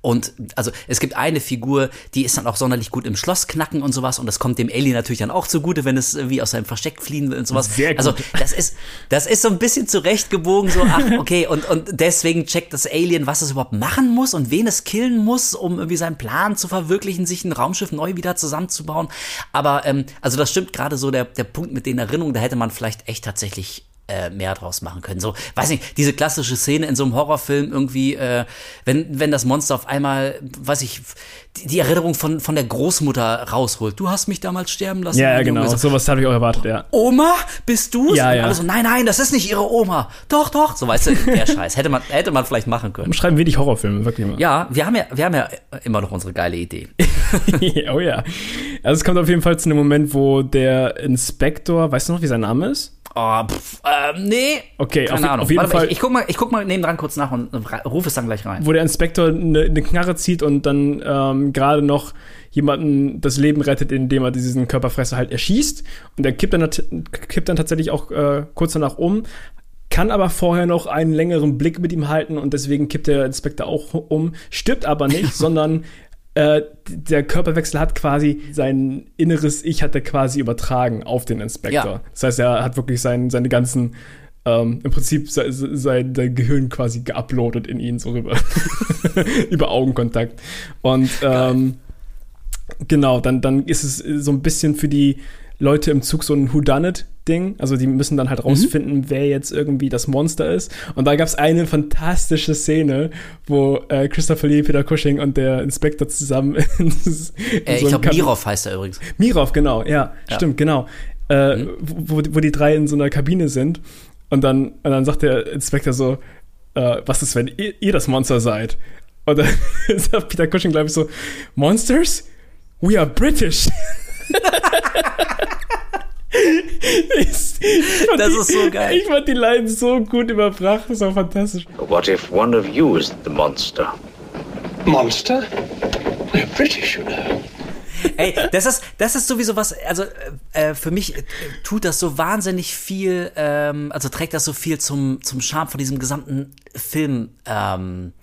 A: Und also es gibt eine Figur, die ist dann auch sonderlich gut im Schloss knacken und sowas. Und das kommt dem Alien natürlich dann auch zugute, wenn es wie aus seinem Versteck fliehen will und sowas. Sehr gut. Also das ist, das ist so ein bisschen zurechtgebogen, so, ach, (laughs) okay, und, und deswegen checkt das Alien, was es überhaupt machen muss und wen es killen muss, um irgendwie seinen Plan zu verwirklichen, sich ein Raumschiff neu wieder zusammenzubauen. Aber ähm, also das stimmt gerade so der, der Punkt mit den Erinnerungen, da hätte man vielleicht echt tatsächlich äh, mehr draus machen können. So, weiß nicht, diese klassische Szene in so einem Horrorfilm irgendwie, äh, wenn, wenn das Monster auf einmal, weiß ich, die, die Erinnerung von, von der Großmutter rausholt. Du hast mich damals sterben lassen.
B: Ja, ja genau. So, Sowas habe ich auch erwartet, ja.
A: Oma, bist du?
B: Ja, ja.
A: So, nein, nein, das ist nicht ihre Oma. Doch, doch. So, weißt du, der (laughs) Scheiß. Hätte man, hätte man vielleicht machen können.
B: Schreiben wenig Horrorfilme, wirklich mal.
A: Ja, wir haben ja, wir haben ja immer noch unsere geile Idee. (laughs)
B: oh ja. Also es kommt auf jeden Fall zu einem Moment, wo der Inspektor, weißt du noch, wie sein Name ist?
A: Oh, pff, ähm, nee.
B: Okay,
A: Keine
B: auf,
A: Ahnung.
B: auf jeden
A: Warte,
B: Fall.
A: Ich, ich, guck mal, ich guck mal nebendran kurz nach und rufe es dann gleich rein.
B: Wo der Inspektor eine, eine Knarre zieht und dann ähm, gerade noch jemanden das Leben rettet, indem er diesen Körperfresser halt erschießt. Und der kippt dann, kippt dann tatsächlich auch äh, kurz danach um, kann aber vorher noch einen längeren Blick mit ihm halten und deswegen kippt der Inspektor auch um, stirbt aber nicht, (laughs) sondern äh, der Körperwechsel hat quasi sein inneres Ich hat er quasi übertragen auf den Inspektor.
A: Ja.
B: Das heißt, er hat wirklich sein, seine ganzen ähm, im Prinzip sein, sein, sein Gehirn quasi geuploadet in ihn so rüber. (laughs) Über Augenkontakt. Und ähm, genau, dann, dann ist es so ein bisschen für die Leute im Zug so ein Whodunit-Ding. Also die müssen dann halt rausfinden, wer jetzt irgendwie das Monster ist. Und da gab es eine fantastische Szene, wo äh, Christopher Lee, Peter Cushing und der Inspektor zusammen (laughs) in,
A: Äh, ich
B: so
A: glaube, Mirov heißt er übrigens.
B: Mirov, genau, ja,
A: Ja.
B: stimmt, genau. Äh, wo, wo die drei in so einer Kabine sind und dann, und dann sagt der Inspektor so, äh, was ist, wenn ihr, ihr das Monster seid? Und dann (laughs) sagt Peter Cushing, glaube ich, so, Monsters? We are British. (laughs)
A: Das ist so geil.
B: Ich fand die Line so gut überbracht, das war fantastisch.
E: What if one of you is the monster?
F: Monster? We're British, you know.
A: Ey, das ist, das ist sowieso was, also äh, äh, für mich äh, tut das so wahnsinnig viel, ähm, also trägt das so viel zum, zum Charme von diesem gesamten Film ähm,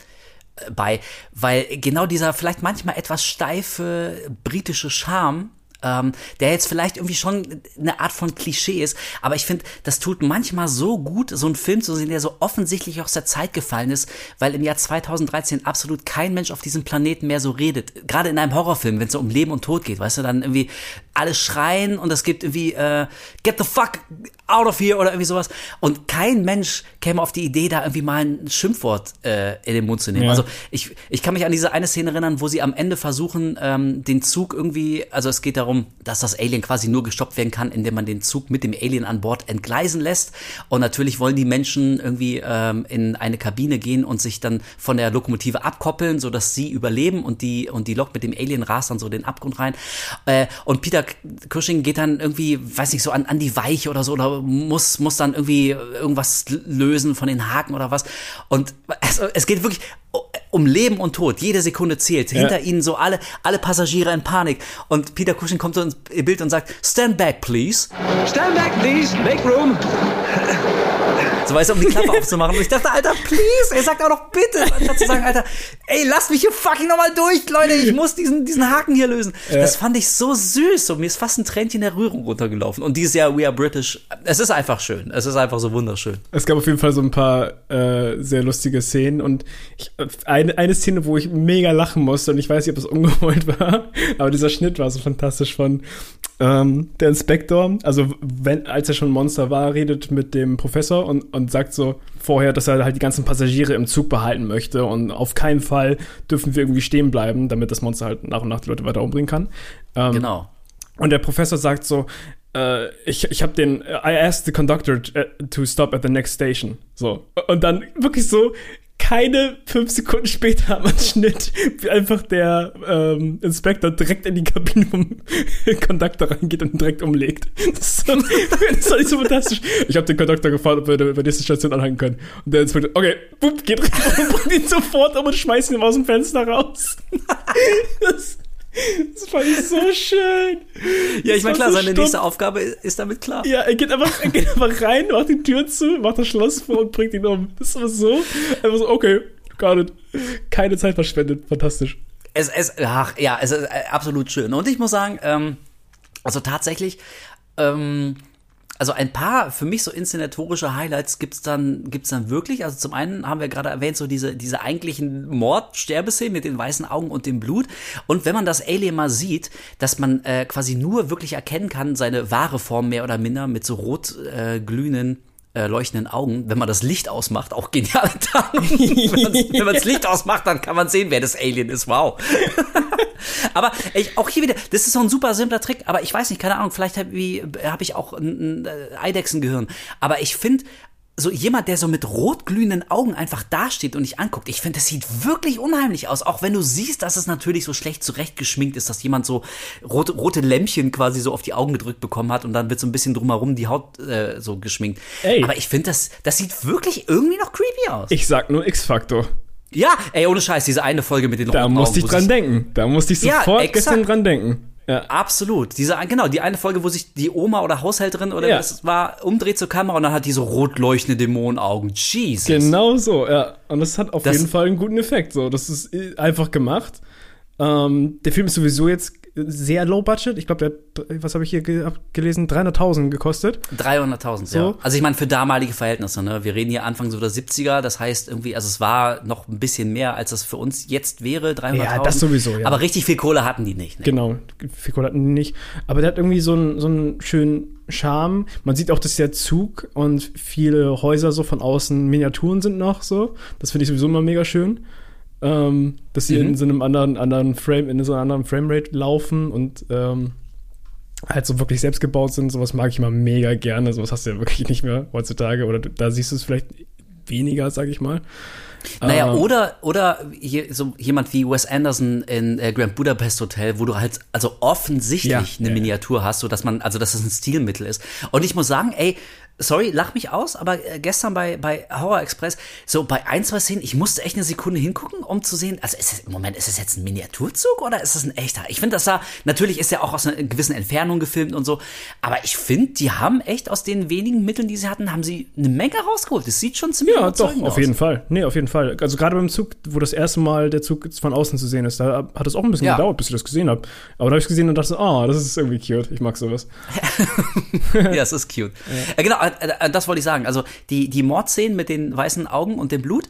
A: äh, bei, weil genau dieser vielleicht manchmal etwas steife britische Charme, ähm, der jetzt vielleicht irgendwie schon eine Art von Klischee ist, aber ich finde, das tut manchmal so gut, so einen Film zu sehen, der so offensichtlich aus der Zeit gefallen ist, weil im Jahr 2013 absolut kein Mensch auf diesem Planeten mehr so redet. Gerade in einem Horrorfilm, wenn es so um Leben und Tod geht, weißt du, dann irgendwie alle schreien und es gibt irgendwie äh, Get the fuck out of here oder irgendwie sowas. Und kein Mensch käme auf die Idee, da irgendwie mal ein Schimpfwort äh, in den Mund zu nehmen.
B: Ja.
A: Also ich, ich kann mich an diese eine Szene erinnern, wo sie am Ende versuchen, ähm, den Zug irgendwie, also es geht darum, dass das Alien quasi nur gestoppt werden kann, indem man den Zug mit dem Alien an Bord entgleisen lässt. Und natürlich wollen die Menschen irgendwie ähm, in eine Kabine gehen und sich dann von der Lokomotive abkoppeln, sodass sie überleben und die, und die Lok mit dem Alien rast dann so den Abgrund rein. Äh, und Peter Cushing geht dann irgendwie, weiß nicht, so an, an die Weiche oder so oder muss, muss dann irgendwie irgendwas lösen von den Haken oder was. Und also, es geht wirklich um Leben und Tod. Jede Sekunde zählt. Hinter ihnen so alle, alle Passagiere in Panik. Und Peter Cushing kommt so ins Bild und sagt, stand back, please.
F: Stand back, please. Make room.
A: So weißt du, um die Klappe (laughs) aufzumachen. Und ich dachte, Alter, please, er sagt auch noch bitte, anstatt zu sagen, Alter, ey, lass mich hier fucking nochmal durch, Leute, ich muss diesen, diesen Haken hier lösen. Das fand ich so süß und mir ist fast ein Tränchen der Rührung runtergelaufen. Und dieses Jahr We Are British, es ist einfach schön. Es ist einfach so wunderschön.
B: Es gab auf jeden Fall so ein paar äh, sehr lustige Szenen und ich, eine, eine Szene, wo ich mega lachen musste und ich weiß nicht, ob das (laughs) ungewollt war, aber dieser Schnitt war so fantastisch von ähm, der Inspektor, also wenn, als er schon Monster war, redet mit dem Professor und, und sagt so vorher, dass er halt die ganzen Passagiere im Zug behalten möchte und auf keinen Fall dürfen wir irgendwie stehen bleiben, damit das Monster halt nach und nach die Leute weiter umbringen kann. Ähm,
A: Genau.
B: und der Professor sagt so, äh, ich, ich habe den, I asked the conductor t- to stop at the next station. So. Und dann wirklich so, keine fünf Sekunden später hat man Schnitt, wie einfach der ähm, Inspektor direkt in die Kabine (laughs) vom Conductor reingeht und direkt umlegt. Das ist (laughs) das ist so fantastisch. Ich habe den Conductor gefragt, ob wir der nächsten Station anhalten können. Und der Inspektor, okay, bup, geht rein (laughs) und bringt ihn sofort um und schmeißt ihn aus dem Fenster raus. Das, das fand ich so schön.
A: Ja, ich meine, klar,
B: so
A: seine
B: stumpf.
A: nächste Aufgabe ist damit klar.
B: Ja, er geht einfach, er geht einfach rein, macht die Tür zu, macht das Schloss vor und bringt ihn um. Das war so, einfach so, okay, got it. Keine Zeit verschwendet, fantastisch.
A: Es, es, ach, ja, es ist äh, absolut schön. Und ich muss sagen, ähm, also tatsächlich, ähm, also ein paar für mich so inszenatorische Highlights gibt's dann gibt's dann wirklich. Also zum einen haben wir gerade erwähnt so diese diese eigentlichen Mord-Sterbeszenen mit den weißen Augen und dem Blut. Und wenn man das Alien mal sieht, dass man äh, quasi nur wirklich erkennen kann seine wahre Form mehr oder minder mit so rot äh, glühenden äh, leuchtenden Augen, wenn man das Licht ausmacht, auch genial. (laughs) wenn man das Licht ausmacht, dann kann man sehen, wer das Alien ist. Wow. (laughs) aber ich, auch hier wieder, das ist so ein super simpler Trick, aber ich weiß nicht, keine Ahnung, vielleicht habe hab ich auch ein, ein äh, Eidechsengehirn. Aber ich finde, so jemand, der so mit rotglühenden Augen einfach dasteht und dich anguckt, ich finde, das sieht wirklich unheimlich aus. Auch wenn du siehst, dass es natürlich so schlecht zurechtgeschminkt ist, dass jemand so rote, rote Lämpchen quasi so auf die Augen gedrückt bekommen hat und dann wird so ein bisschen drumherum die Haut äh, so geschminkt.
B: Ey.
A: Aber ich finde, das, das sieht wirklich irgendwie noch creepy aus.
B: Ich sag nur X-Faktor.
A: ja, ey, ohne Scheiß, diese eine Folge mit den
B: Da musste ich dran denken. Da musste ich
A: Ja,
B: sofort
A: exakt.
B: gestern dran denken. Ja.
A: Absolut. Diese, genau, die eine Folge, wo sich die Oma oder Haushälterin oder
B: Ja.
A: was war, umdreht zur Kamera und dann hat die so rot leuchtende Dämonenaugen. Jesus.
B: Genau so, ja. Und das hat auf
A: Das-
B: jeden Fall einen guten Effekt. So, das ist äh, einfach gemacht. Ähm, der Film ist sowieso jetzt sehr low budget. Ich glaube, der hat, was habe ich hier ge gelesen? 300.000 gekostet.
A: 300.000,
B: So.
A: ja. Also ich meine, für damalige Verhältnisse, ne? Wir reden hier Anfang so der 70er, das heißt irgendwie, also es war noch ein bisschen mehr, als das für uns jetzt wäre, 300.000.
B: Ja, das sowieso, ja.
A: Aber richtig viel Kohle hatten die nicht. Ne?
B: Genau, viel Kohle hatten die nicht. Aber der hat irgendwie so einen, so einen schönen Charme. Man sieht auch, dass der Zug und viele Häuser so von außen Miniaturen sind noch so. Das finde ich sowieso immer mega schön. Ähm, dass sie
A: Mhm.
B: in so einem anderen, anderen Frame, in so einer anderen Framerate laufen und ähm, halt so wirklich selbst gebaut sind. Sowas mag ich immer mega gerne. Sowas hast du ja wirklich nicht mehr heutzutage. Oder da siehst du es vielleicht weniger, sag ich mal.
A: Naja,
B: Ähm,
A: oder, oder hier, so jemand wie Wes Anderson in äh, Grand Budapest Hotel, wo du halt also offensichtlich
B: Ja,
A: eine
B: ja.
A: Miniatur hast, so dass man, also dass es ein Stilmittel ist. Und ich muss sagen, ey, sorry, lach mich aus, aber äh, gestern bei, bei Horror Express, so bei ein, zwei Szenen, ich musste echt eine Sekunde hingucken, um zu sehen, also ist es, im Moment, ist es jetzt ein Miniaturzug oder ist es ein echter? Ich finde, das da, natürlich ist er auch aus einer gewissen Entfernung gefilmt und so, aber ich finde, die haben echt aus den wenigen Mitteln, die sie hatten, haben sie eine Menge rausgeholt. Das sieht schon ziemlich
B: Ja, doch,
A: überzeugend
B: auf
A: aus.
B: jeden Fall. Nee, auf jeden Fall. Also gerade beim Zug, wo das erste Mal der Zug von außen zu sehen ist, da hat es auch ein bisschen
A: Ja.
B: gedauert, bis ich das gesehen habe. Aber da habe ich gesehen und dachte, ah, das ist irgendwie cute. Ich mag sowas. (laughs)
A: ja, es ist cute. (laughs) Äh, genau, äh, äh, das wollte ich sagen. Also die, die Mordszenen mit den weißen Augen und dem Blut,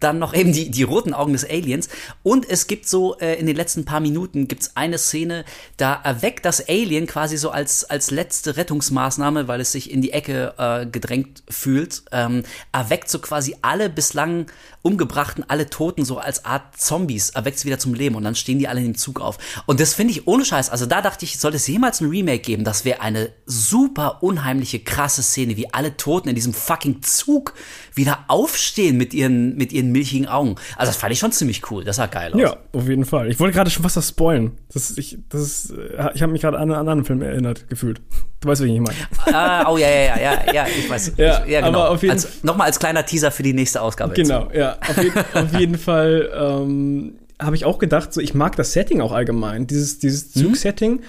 A: dann noch eben die, die roten Augen des Aliens. Und es gibt so, äh, in den letzten paar Minuten gibt's eine Szene, da erweckt das Alien quasi so als, als letzte Rettungsmaßnahme, weil es sich in die Ecke äh, gedrängt fühlt, ähm, erweckt so quasi alle bislang umgebrachten, alle Toten so als Art Zombies, erweckt sie wieder zum Leben und dann stehen die alle in dem Zug auf. Und das finde ich ohne Scheiß, also da dachte ich, sollte es jemals ein Remake geben, das wäre eine super unheimliche, krasse Szene, wie alle Toten in diesem fucking Zug wieder aufstehen mit ihren, mit ihren milchigen Augen. Also das fand ich schon ziemlich cool, das sah geil aus.
B: Ja, auf jeden Fall. Ich wollte gerade schon fast das spoilen. Das ist, ich, das ist, äh, ich habe mich gerade an einen anderen Film erinnert, gefühlt. Du weißt, wie ich meine.
A: Ah, oh ja, ja, ja, ja, ja, ich weiß.
B: Ja,
A: ich, ja genau.
B: aber auf jeden
A: als, Nochmal als kleiner Teaser für die nächste Ausgabe.
B: Genau, ja. Auf, jeden, (laughs) auf jeden Fall ähm, habe ich auch gedacht, so ich mag das Setting auch allgemein, dieses, dieses Zugsetting.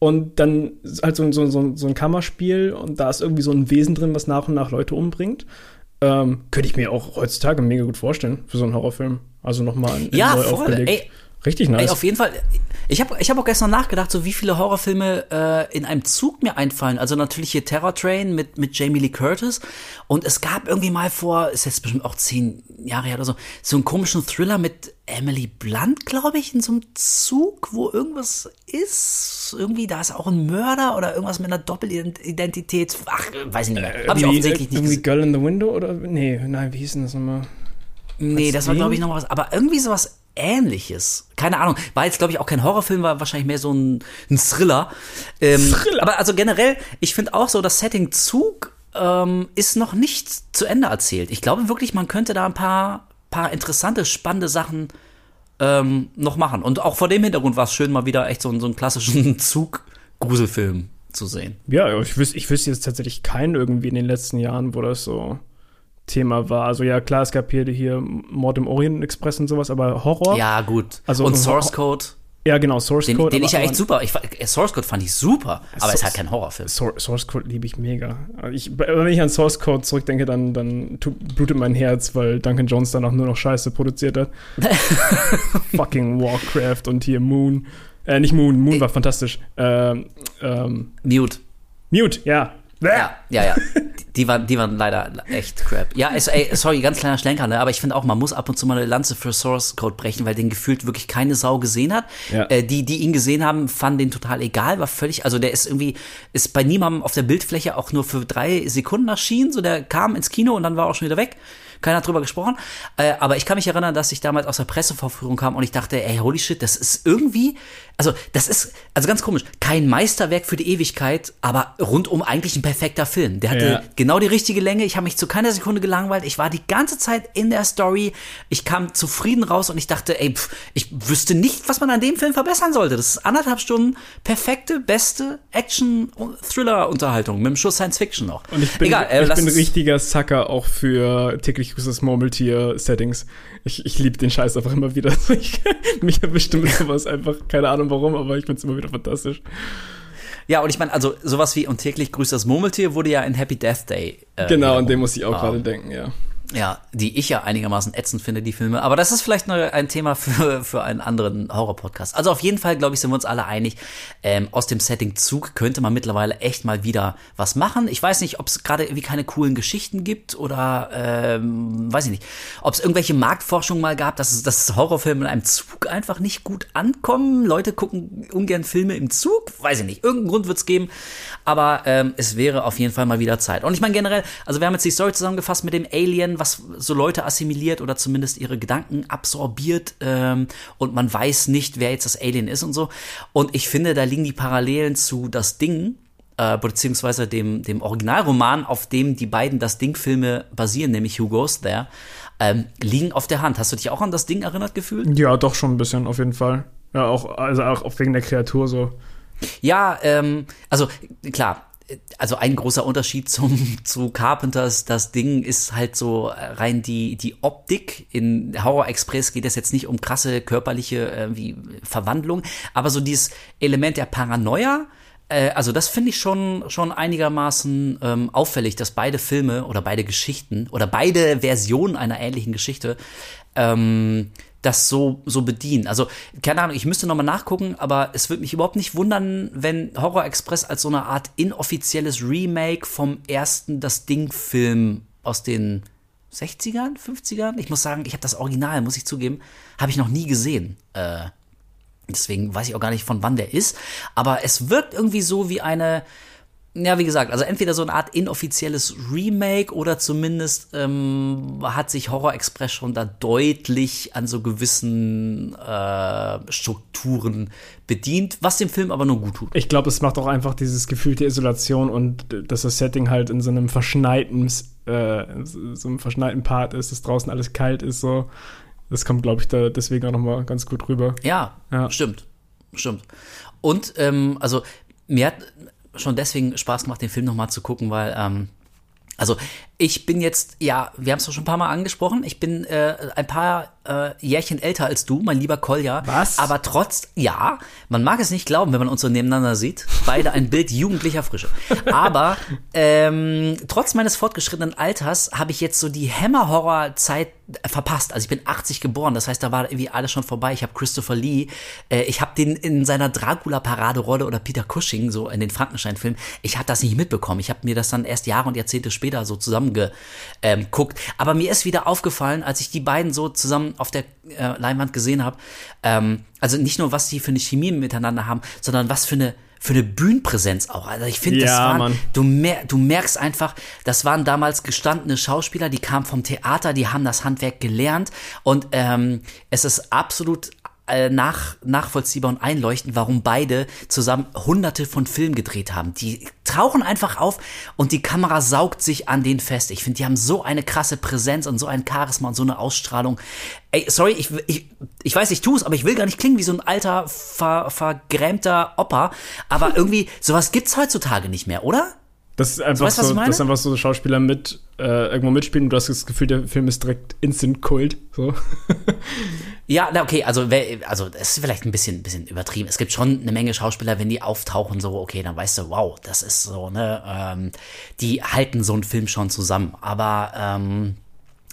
B: Und dann halt so, so, so, so ein Kammerspiel und da ist irgendwie so ein Wesen drin, was nach und nach Leute umbringt. Ähm, könnte ich mir auch heutzutage mega gut vorstellen für so einen Horrorfilm. Also nochmal
A: Ja,
B: neu
A: voll.
B: aufgelegt.
A: Ey,
B: Richtig nice.
A: Ey, auf jeden Fall. Ich habe ich hab auch gestern nachgedacht, so wie viele Horrorfilme äh, in einem Zug mir einfallen. Also natürlich hier Terror Train mit, mit Jamie Lee Curtis. Und es gab irgendwie mal vor, ist jetzt bestimmt auch zehn Jahre her oder so, so einen komischen Thriller mit Emily Blunt, glaube ich, in so einem Zug, wo irgendwas ist. Irgendwie, da ist auch ein Mörder oder irgendwas mit einer Doppelidentität. Ach, weiß ich nicht mehr. Habe ich offensichtlich nicht
B: irgendwie. Girl in the Window oder? Nee, nein, wie hieß denn das nochmal?
A: Nee, das war, glaube ich, noch was. Aber irgendwie sowas ähnliches. Keine Ahnung. War jetzt, glaube ich, auch kein Horrorfilm, war wahrscheinlich mehr so ein, ein Thriller. Ähm,
B: Thriller.
A: Aber also generell, ich finde auch so, das Setting Zug ähm, ist noch nicht zu Ende erzählt. Ich glaube wirklich, man könnte da ein paar, paar interessante, spannende Sachen ähm, noch machen. Und auch vor dem Hintergrund war es schön, mal wieder echt so, einen- so einen klassischen (laughs) Zug-Gruselfilm zu sehen.
B: Ja, ich wüsste, ich wüsste jetzt tatsächlich keinen irgendwie in den letzten Jahren, wo das so Thema war. Also ja, klar, es gab hier, hier Mord im Orient Express und sowas, aber Horror.
A: Ja, gut.
B: Also
A: Und Source Code,
B: Ja, genau, Source
A: den,
B: Code.
A: den
B: aber-
A: ich ja echt super. Ich, fa- Source Code fand ich super, aber ist
B: Source-
A: halt kein Horrorfilm.
B: Sour- Source Code liebe ich mega. Ich, wenn ich an Source Code zurückdenke, dann, dann blutet mein Herz, weil Duncan Jones danach nur noch Scheiße produziert hat. (laughs) Fucking Warcraft und hier Moon. Äh, nicht Moon, Moon war fantastisch. Ähm, ähm,
A: Mute.
B: Mute, ja.
A: Ja, ja, ja. Die, waren, die waren leider echt crap. Ja, es, ey, sorry, ganz kleiner Schlenker, ne? aber ich finde auch, man muss ab und zu mal eine Lanze für Source Code brechen, weil den gefühlt wirklich keine Sau gesehen hat.
B: Ja.
A: Äh, die, die ihn gesehen haben, fanden den total egal, war völlig, also der ist irgendwie, ist bei niemandem auf der Bildfläche auch nur für drei Sekunden erschienen, so der kam ins Kino und dann war auch schon wieder weg. Keiner hat drüber gesprochen. Äh, aber ich kann mich erinnern, dass ich damals aus der Pressevorführung kam und ich dachte, ey, holy shit, das ist irgendwie, also das ist, also ganz komisch, kein Meisterwerk für die Ewigkeit, aber rundum eigentlich ein perfekter Film. Der hatte
B: Ja.
A: genau die richtige Länge. Ich habe mich zu keiner Sekunde gelangweilt. Ich war die ganze Zeit in der Story. Ich kam zufrieden raus und ich dachte, ey, pff, ich wüsste nicht, was man an dem Film verbessern sollte. Das ist anderthalb Stunden perfekte, beste Action-Thriller-Unterhaltung mit einem Schuss Science-Fiction noch.
B: Und ich bin,
A: Egal, äh,
B: ich bin ein richtiger Sucker auch für täglich grüßes Murmeltier-Settings. Ich, ich liebe den Scheiß einfach immer wieder. (laughs) Ich, mich erwischt mit sowas einfach, keine Ahnung warum, aber ich finde es immer wieder fantastisch.
A: Ja, und ich meine, also sowas wie und täglich grüßt das Murmeltier wurde ja in Happy Death Day. Äh,
B: genau, an dem muss ich auch gerade denken, ja.
A: Ja, die ich ja einigermaßen ätzend finde, die Filme. Aber das ist vielleicht nur ein Thema für, für einen anderen Horror-Podcast. Also auf jeden Fall, glaube ich, sind wir uns alle einig, ähm, aus dem Setting Zug könnte man mittlerweile echt mal wieder was machen. Ich weiß nicht, ob es gerade irgendwie keine coolen Geschichten gibt oder ähm, weiß ich nicht, ob es irgendwelche Marktforschung mal gab, dass, dass Horrorfilme in einem Zug einfach nicht gut ankommen. Leute gucken ungern Filme im Zug. Weiß ich nicht. Irgendeinen Grund wird es geben. Aber ähm, es wäre auf jeden Fall mal wieder Zeit. Und ich meine generell, also wir haben jetzt die Story zusammengefasst mit dem Alien, was so Leute assimiliert oder zumindest ihre Gedanken absorbiert ähm, und man weiß nicht, wer jetzt das Alien ist und so. Und ich finde, da liegen die Parallelen zu Das Ding, äh, beziehungsweise dem, dem Originalroman, auf dem die beiden Das Ding-Filme basieren, nämlich Who Goes There, ähm, liegen auf der Hand. Hast du dich auch an das Ding erinnert gefühlt?
B: Ja, doch schon ein bisschen, auf jeden Fall. Ja, auch, also auch wegen der Kreatur so.
A: Ja, ähm, also klar, also ein großer Unterschied zum zu Carpenters das Ding ist halt so rein die die Optik. In Horror Express geht es jetzt nicht um krasse körperliche äh, wie Verwandlung aber so dieses Element der Paranoia äh, also das finde ich schon schon einigermaßen ähm, auffällig dass beide Filme oder beide Geschichten oder beide Versionen einer ähnlichen Geschichte ähm, das so, so bedienen. Also, keine Ahnung, ich müsste nochmal nachgucken, aber es würde mich überhaupt nicht wundern, wenn Horror Express als so eine Art inoffizielles Remake vom ersten Das Ding-Film aus den 60ern, 50ern? Ich muss sagen, ich habe das Original, muss ich zugeben, habe ich noch nie gesehen. Äh, deswegen weiß ich auch gar nicht, von wann der ist. Aber es wirkt irgendwie so wie eine ja, wie gesagt, also entweder so eine Art inoffizielles Remake oder zumindest ähm, hat sich Horror Express schon da deutlich an so gewissen äh, Strukturen bedient, was dem Film aber nur gut tut.
B: Ich glaube, es macht auch einfach dieses Gefühl der Isolation und dass das Setting halt in so einem verschneiten, äh, so einem verschneiten Part ist, dass draußen alles kalt ist, so. Das kommt, glaube ich, da deswegen auch nochmal ganz gut rüber.
A: Ja, ja, stimmt. Stimmt. Und, ähm, also, mir hat schon deswegen Spaß gemacht, den Film nochmal zu gucken, weil, ähm, also ich bin jetzt, ja, wir haben es doch schon ein paar Mal angesprochen, ich bin äh, ein paar äh, Jährchen älter als du, mein lieber Kolja.
B: Was?
A: Aber trotz, ja, man mag es nicht glauben, wenn man uns so nebeneinander sieht. Beide ein Bild jugendlicher Frische. Aber ähm, trotz meines fortgeschrittenen Alters habe ich jetzt so die Hammer-Horror-Zeit verpasst. Also ich bin 80 geboren, das heißt, da war irgendwie alles schon vorbei. Ich habe Christopher Lee, äh, ich habe den in seiner Dracula-Paraderolle oder Peter Cushing, so in den Frankenstein-Filmen, ich habe das nicht mitbekommen. Ich habe mir das dann erst Jahre und Jahrzehnte später so zusammengeguckt. Ähm, Aber mir ist wieder aufgefallen, als ich die beiden so zusammen auf der äh, Leinwand gesehen habe, ähm, also nicht nur, was die für eine Chemie miteinander haben, sondern was für eine für eine Bühnenpräsenz auch. Also ich finde,
B: Ja,
A: das waren,
B: Mann.
A: du, mer du merkst einfach, das waren damals gestandene Schauspieler, die kamen vom Theater, die haben das Handwerk gelernt und ähm, es ist absolut äh, nach, nachvollziehbar und einleuchtend, warum beide zusammen hunderte von Filmen gedreht haben. Die tauchen einfach auf und die Kamera saugt sich an den fest. Ich finde, die haben so eine krasse Präsenz und so ein Charisma und so eine Ausstrahlung. Ey, sorry, ich, ich, ich weiß, ich tue es, aber ich will gar nicht klingen wie so ein alter, ver, vergrämter Opa. Aber irgendwie, sowas gibt's heutzutage nicht mehr, oder?
B: Das ist einfach
A: weißt du, was
B: so,
A: ich meine?
B: dass einfach so Schauspieler mit äh, irgendwo mitspielen und du hast das Gefühl, der Film ist direkt instant Kult. So. (laughs)
A: Ja, na okay, also also das ist vielleicht ein bisschen, bisschen übertrieben. Es gibt schon eine Menge Schauspieler, wenn die auftauchen, so okay, dann weißt du, wow, das ist so ne, ähm, die halten so einen Film schon zusammen. Aber ähm,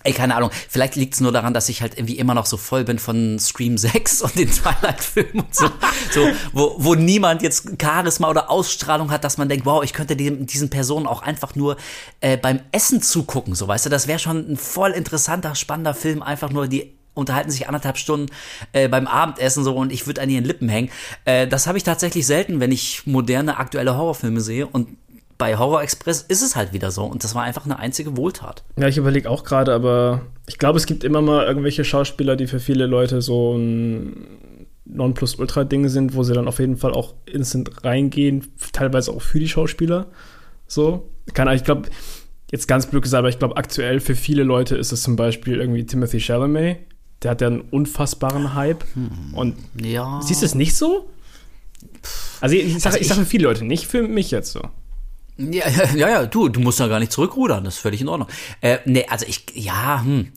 A: ey, keine Ahnung, vielleicht liegt es nur daran, dass ich halt irgendwie immer noch so voll bin von Scream (laughs) 6 und den Twilight-Filmen und so, so wo, wo niemand jetzt Charisma oder Ausstrahlung hat, dass man denkt, wow, ich könnte dem, diesen Personen auch einfach nur äh, beim Essen zugucken, so weißt du, das wäre schon ein voll interessanter, spannender Film, einfach nur die unterhalten sich anderthalb Stunden äh, beim Abendessen so und ich würde an ihren Lippen hängen. Äh, das habe ich tatsächlich selten, wenn ich moderne, aktuelle Horrorfilme sehe und bei Horror Express ist es halt wieder so und das war einfach eine einzige Wohltat.
B: Ja, ich überlege auch gerade, aber ich glaube, es gibt immer mal irgendwelche Schauspieler, die für viele Leute so ein Nonplusultra-Ding sind, wo sie dann auf jeden Fall auch instant reingehen, teilweise auch für die Schauspieler. So. Kann, ich glaube, jetzt ganz blöd gesagt, aber ich glaube, aktuell für viele Leute ist es zum Beispiel irgendwie Timothy Chalamet. Der hat ja einen unfassbaren Hype. Und
A: Ja.
B: siehst du es nicht so? Also ich sage
A: Also
B: ich sag für viele Leute, nicht für mich jetzt so.
A: Ja, ja, ja, du, du musst da gar nicht zurückrudern, das ist völlig in Ordnung. Äh, nee, also ich, ja, hm.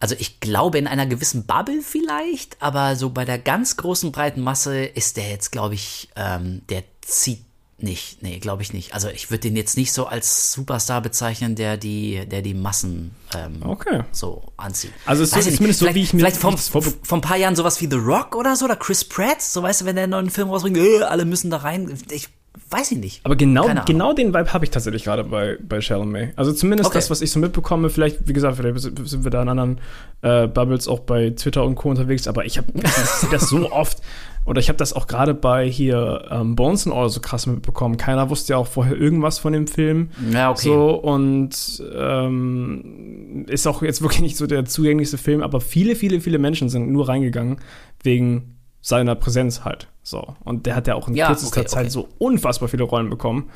A: Also ich glaube in einer gewissen Bubble vielleicht, aber so bei der ganz großen breiten Masse ist der jetzt, glaube ich, ähm, der zieht nicht. Nee, glaube ich nicht. Also ich würde den jetzt nicht so als Superstar bezeichnen, der die, der die Massen ähm,
B: Okay.
A: so anzieht.
B: Also es ist zumindest so,
A: vielleicht,
B: wie ich mir-
A: Vielleicht
B: vorbe-
A: vor ein paar Jahren sowas wie The Rock oder so, oder Chris Pratt, so weißt du, wenn der einen neuen Film rausbringt, äh, alle müssen da rein. Ich weiß ich nicht.
B: Aber genau, genau den Vibe habe ich tatsächlich gerade bei, bei Chalamet. Also zumindest
A: Okay.
B: das, was ich so mitbekomme, vielleicht, wie gesagt, vielleicht sind wir da in anderen äh, Bubbles auch bei Twitter und Co. unterwegs, aber ich habe das so (laughs) oft, oder ich habe das auch gerade bei hier ähm, Bones and All so krass mitbekommen. Keiner wusste ja auch vorher irgendwas von dem Film.
A: Ja, okay.
B: So, und ähm, ist auch jetzt wirklich nicht so der zugänglichste Film, aber viele, viele, viele Menschen sind nur reingegangen wegen seiner Präsenz halt. So. Und der hat ja auch in
A: Ja,
B: kürzester
A: okay,
B: Zeit
A: okay.
B: so unfassbar viele Rollen bekommen.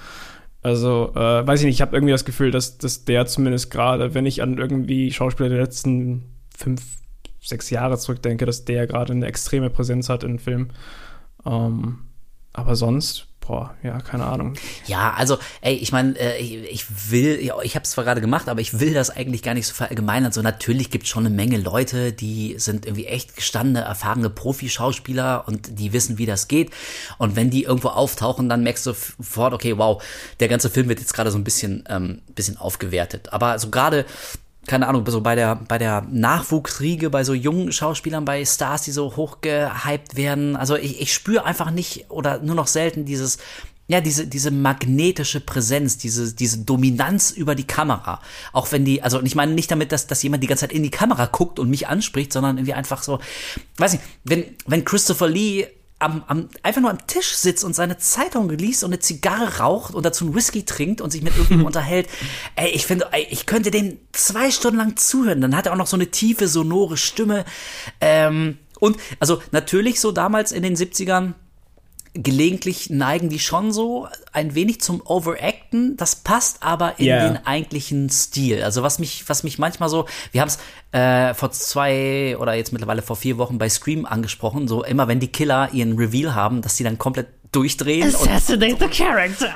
B: Also, äh, weiß ich nicht, ich habe irgendwie das Gefühl, dass, dass der zumindest gerade, wenn ich an irgendwie Schauspieler der letzten fünf, sechs Jahre zurückdenke, dass der gerade eine extreme Präsenz hat in Filmen. Ähm, aber sonst, boah, ja, keine Ahnung.
A: Ja, also, ey, ich meine, äh, ich, ich will, ja, ich habe es zwar gerade gemacht, aber ich will das eigentlich gar nicht so verallgemeinern. So natürlich gibt es schon eine Menge Leute, die sind irgendwie echt gestandene, erfahrene Profischauspieler und die wissen, wie das geht. Und wenn die irgendwo auftauchen, dann merkst du sofort, okay, wow, der ganze Film wird jetzt gerade so ein bisschen, ähm, bisschen aufgewertet. Aber so gerade keine Ahnung, so bei der, bei der Nachwuchsriege, bei so jungen Schauspielern, bei Stars, die so hochgehypt werden. Also ich, ich spüre einfach nicht oder nur noch selten dieses, ja, diese, diese magnetische Präsenz, diese, diese Dominanz über die Kamera. Auch wenn die, also ich meine nicht damit, dass, dass jemand die ganze Zeit in die Kamera guckt und mich anspricht, sondern irgendwie einfach so, weiß nicht, wenn, wenn Christopher Lee am, am, einfach nur am Tisch sitzt und seine Zeitung liest und eine Zigarre raucht und dazu einen Whisky trinkt und sich mit irgendjemandem (laughs) unterhält. Ey, ich finde, ich könnte dem zwei Stunden lang zuhören. Dann hat er auch noch so eine tiefe, sonore Stimme. Ähm, und also natürlich so damals in den 70ern gelegentlich neigen die schon so ein wenig zum Overacten. Das passt aber in
B: Ja.
A: den eigentlichen Stil. Also was mich, was mich manchmal so, wir haben es äh, vor zwei oder jetzt mittlerweile vor vier Wochen bei Scream angesprochen, so immer wenn die Killer ihren Reveal haben, dass die dann komplett durchdrehen und
G: Assassinate the character.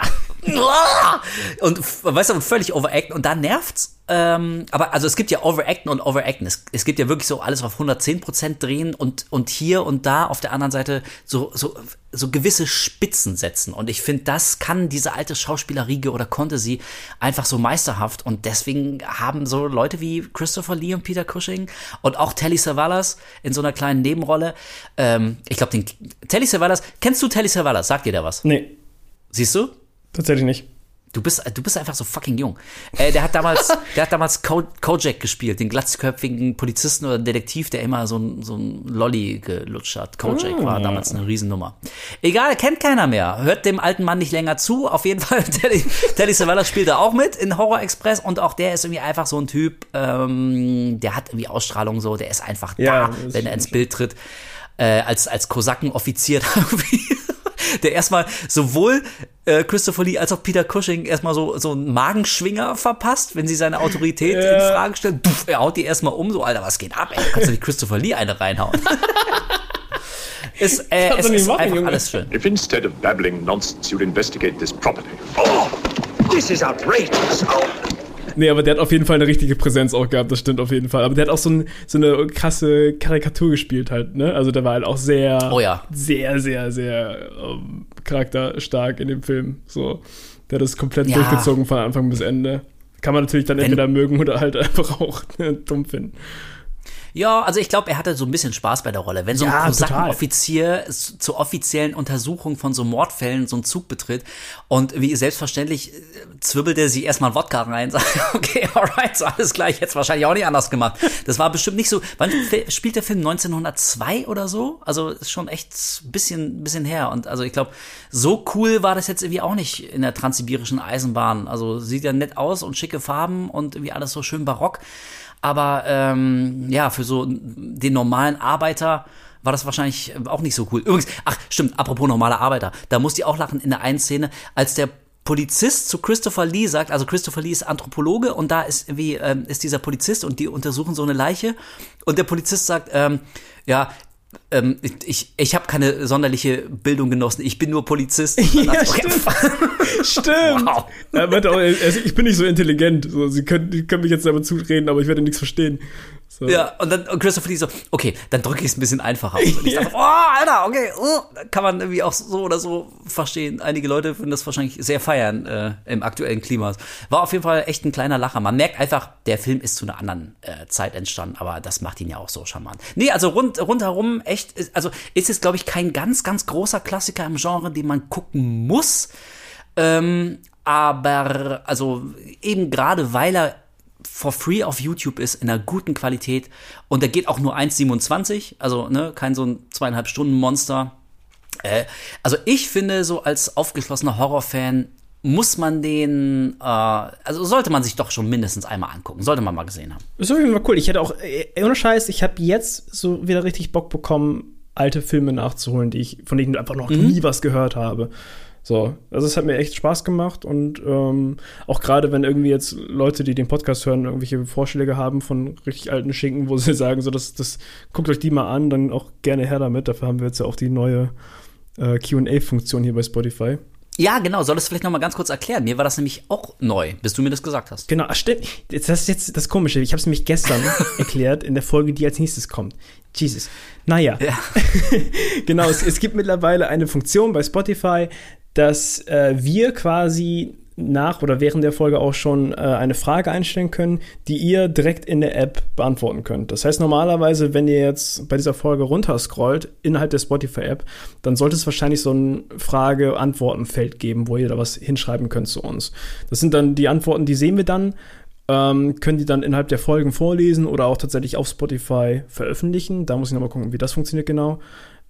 G: (laughs)
A: und weißt du, völlig overacten und da nervt's. Ähm, aber also es gibt ja overacten und overacten. Es, es gibt ja wirklich so alles auf 110% drehen und, und hier und da auf der anderen Seite so, so, so gewisse Spitzen setzen. Und ich finde, das kann diese alte Schauspielerriege oder konnte sie einfach so meisterhaft. Und deswegen haben so Leute wie Christopher Lee und Peter Cushing und auch Telly Savalas in so einer kleinen Nebenrolle. Ähm, ich glaube, den Telly Savalas, kennst du Telly Savalas? Sagt dir der was?
B: Nee,
A: Siehst du?
B: Tatsächlich nicht.
A: Du bist, du bist einfach so fucking jung. Äh, der hat damals, (laughs) der hat damals Ko Kojak gespielt, den glatzköpfigen Polizisten oder Detektiv, der immer so ein, so ein Lolli gelutscht hat. Kojak war damals eine Riesennummer. Egal, kennt keiner mehr. Hört dem alten Mann nicht länger zu. Auf jeden Fall, (laughs) Telly, Telly Savalas spielt da auch mit in Horror Express und auch der ist irgendwie einfach so ein Typ, ähm, der hat irgendwie Ausstrahlung so, der ist einfach
B: Ja,
A: da,
B: das
A: wenn er ins Bild tritt. Äh, als, als Kosakenoffizier (laughs) irgendwie der erstmal sowohl äh, Christopher Lee als auch Peter Cushing erstmal so, so einen Magenschwinger verpasst, wenn sie seine Autorität in Frage stellen. Duff, er haut die erstmal um, so, Alter, was geht ab, ey? Kannst du nicht Christopher Lee eine reinhauen? (laughs) ist, äh, es
B: du nicht
A: ist
B: machen,
A: einfach
B: Junge.
A: alles schön.
E: If instead of babbling nonsense, you'd investigate this properly.
F: This is outrageous. Oh,
B: Nee, aber der hat auf jeden Fall eine richtige Präsenz auch gehabt, das stimmt auf jeden Fall. Aber der hat auch so, ein, so eine krasse Karikatur gespielt halt, ne? Also der war halt auch sehr,
A: Oh ja.
B: sehr, sehr, sehr ähm, charakterstark in dem Film. So, der hat das komplett
A: Ja.
B: durchgezogen von Anfang bis Ende. Kann man natürlich dann
A: Wenn-
B: entweder mögen oder halt (laughs) einfach auch dumm finden.
A: Ja, also ich glaube, er hatte so ein bisschen Spaß bei der Rolle. Wenn so ein Kosakenoffizier zur offiziellen Untersuchung von so Mordfällen so einen Zug betritt und wie selbstverständlich äh, zwirbelt er sich erstmal Wodka rein, (laughs) sagt, okay, alright, so alles gleich, jetzt wahrscheinlich auch nicht anders gemacht. Das war bestimmt nicht so, wann spielt der Film 1902 oder so? Also ist schon echt ein bisschen, bisschen her und also ich glaube, so cool war das jetzt irgendwie auch nicht in der transsibirischen Eisenbahn. Also sieht ja nett aus und schicke Farben und irgendwie alles so schön barock. Aber ähm, ja, für so den normalen Arbeiter war das wahrscheinlich auch nicht so cool. Übrigens, ach stimmt, apropos normaler Arbeiter, da musste ich auch lachen in der einen Szene, als der Polizist zu Christopher Lee sagt, also Christopher Lee ist Anthropologe und da ist irgendwie ähm, ist dieser Polizist und die untersuchen so eine Leiche und der Polizist sagt, ähm, ja, ähm, ich, ich habe keine sonderliche Bildung genossen, ich bin nur Polizist. (laughs)
B: Ja,
A: okay, (laughs)
B: Stimmt.
A: Wow.
B: Meinte auch, also ich bin nicht so intelligent. So, sie können, können mich jetzt damit zureden, aber ich werde nichts verstehen. So.
A: Ja, und dann und Christopher Lee so, okay, dann drücke ich es ein bisschen einfacher aus. Und ich dachte, (laughs) oh, Alter, okay, oh, kann man irgendwie auch so oder so verstehen. Einige Leute würden das wahrscheinlich sehr feiern äh, im aktuellen Klima. War auf jeden Fall echt ein kleiner Lacher. Man merkt einfach, der Film ist zu einer anderen äh, Zeit entstanden, aber das macht ihn ja auch so charmant. Nee, also rund, rundherum echt, also ist es, glaube ich, kein ganz, ganz großer Klassiker im Genre, den man gucken muss. Ähm, aber also eben gerade weil er for free auf YouTube ist, in einer guten Qualität und der geht auch nur 1,27, also ne, kein so ein zweieinhalb Stunden Monster. Äh, also ich finde, so als aufgeschlossener Horrorfan muss man den, äh, also sollte man sich doch schon mindestens einmal angucken, sollte man mal gesehen haben.
B: Ist auf jeden Fall cool. Ich hätte auch, äh, ohne Scheiß, ich habe jetzt so wieder richtig Bock bekommen, alte Filme nachzuholen, die ich, von denen ich einfach noch nie was gehört habe. So, also es hat mir echt Spaß gemacht und ähm, auch gerade wenn irgendwie jetzt Leute, die den Podcast hören, irgendwelche Vorschläge haben von richtig alten Schinken, wo (laughs) sie sagen, so, das, das guckt euch die mal an, dann auch gerne her damit. Dafür haben wir jetzt ja auch die neue äh, QA-Funktion hier bei Spotify.
A: Ja, genau, soll das vielleicht noch mal ganz kurz erklären? Mir war das nämlich auch neu, bis du mir das gesagt hast.
B: Genau, stimmt. Das ist jetzt das Komische. Ich habe es nämlich gestern (laughs) erklärt in der Folge, die als nächstes kommt. Jesus. Naja.
A: Ja. (laughs)
B: genau, es, es gibt mittlerweile eine Funktion bei Spotify, dass äh, wir quasi nach oder während der Folge auch schon äh, eine Frage einstellen können, die ihr direkt in der App beantworten könnt. Das heißt, normalerweise, wenn ihr jetzt bei dieser Folge runterscrollt innerhalb der Spotify-App, dann sollte es wahrscheinlich so ein Frage-Antworten-Feld geben, wo ihr da was hinschreiben könnt zu uns. Das sind dann die Antworten, die sehen wir dann ähm, können die dann innerhalb der Folgen vorlesen oder auch tatsächlich auf Spotify veröffentlichen. Da muss ich nochmal gucken, wie das funktioniert genau.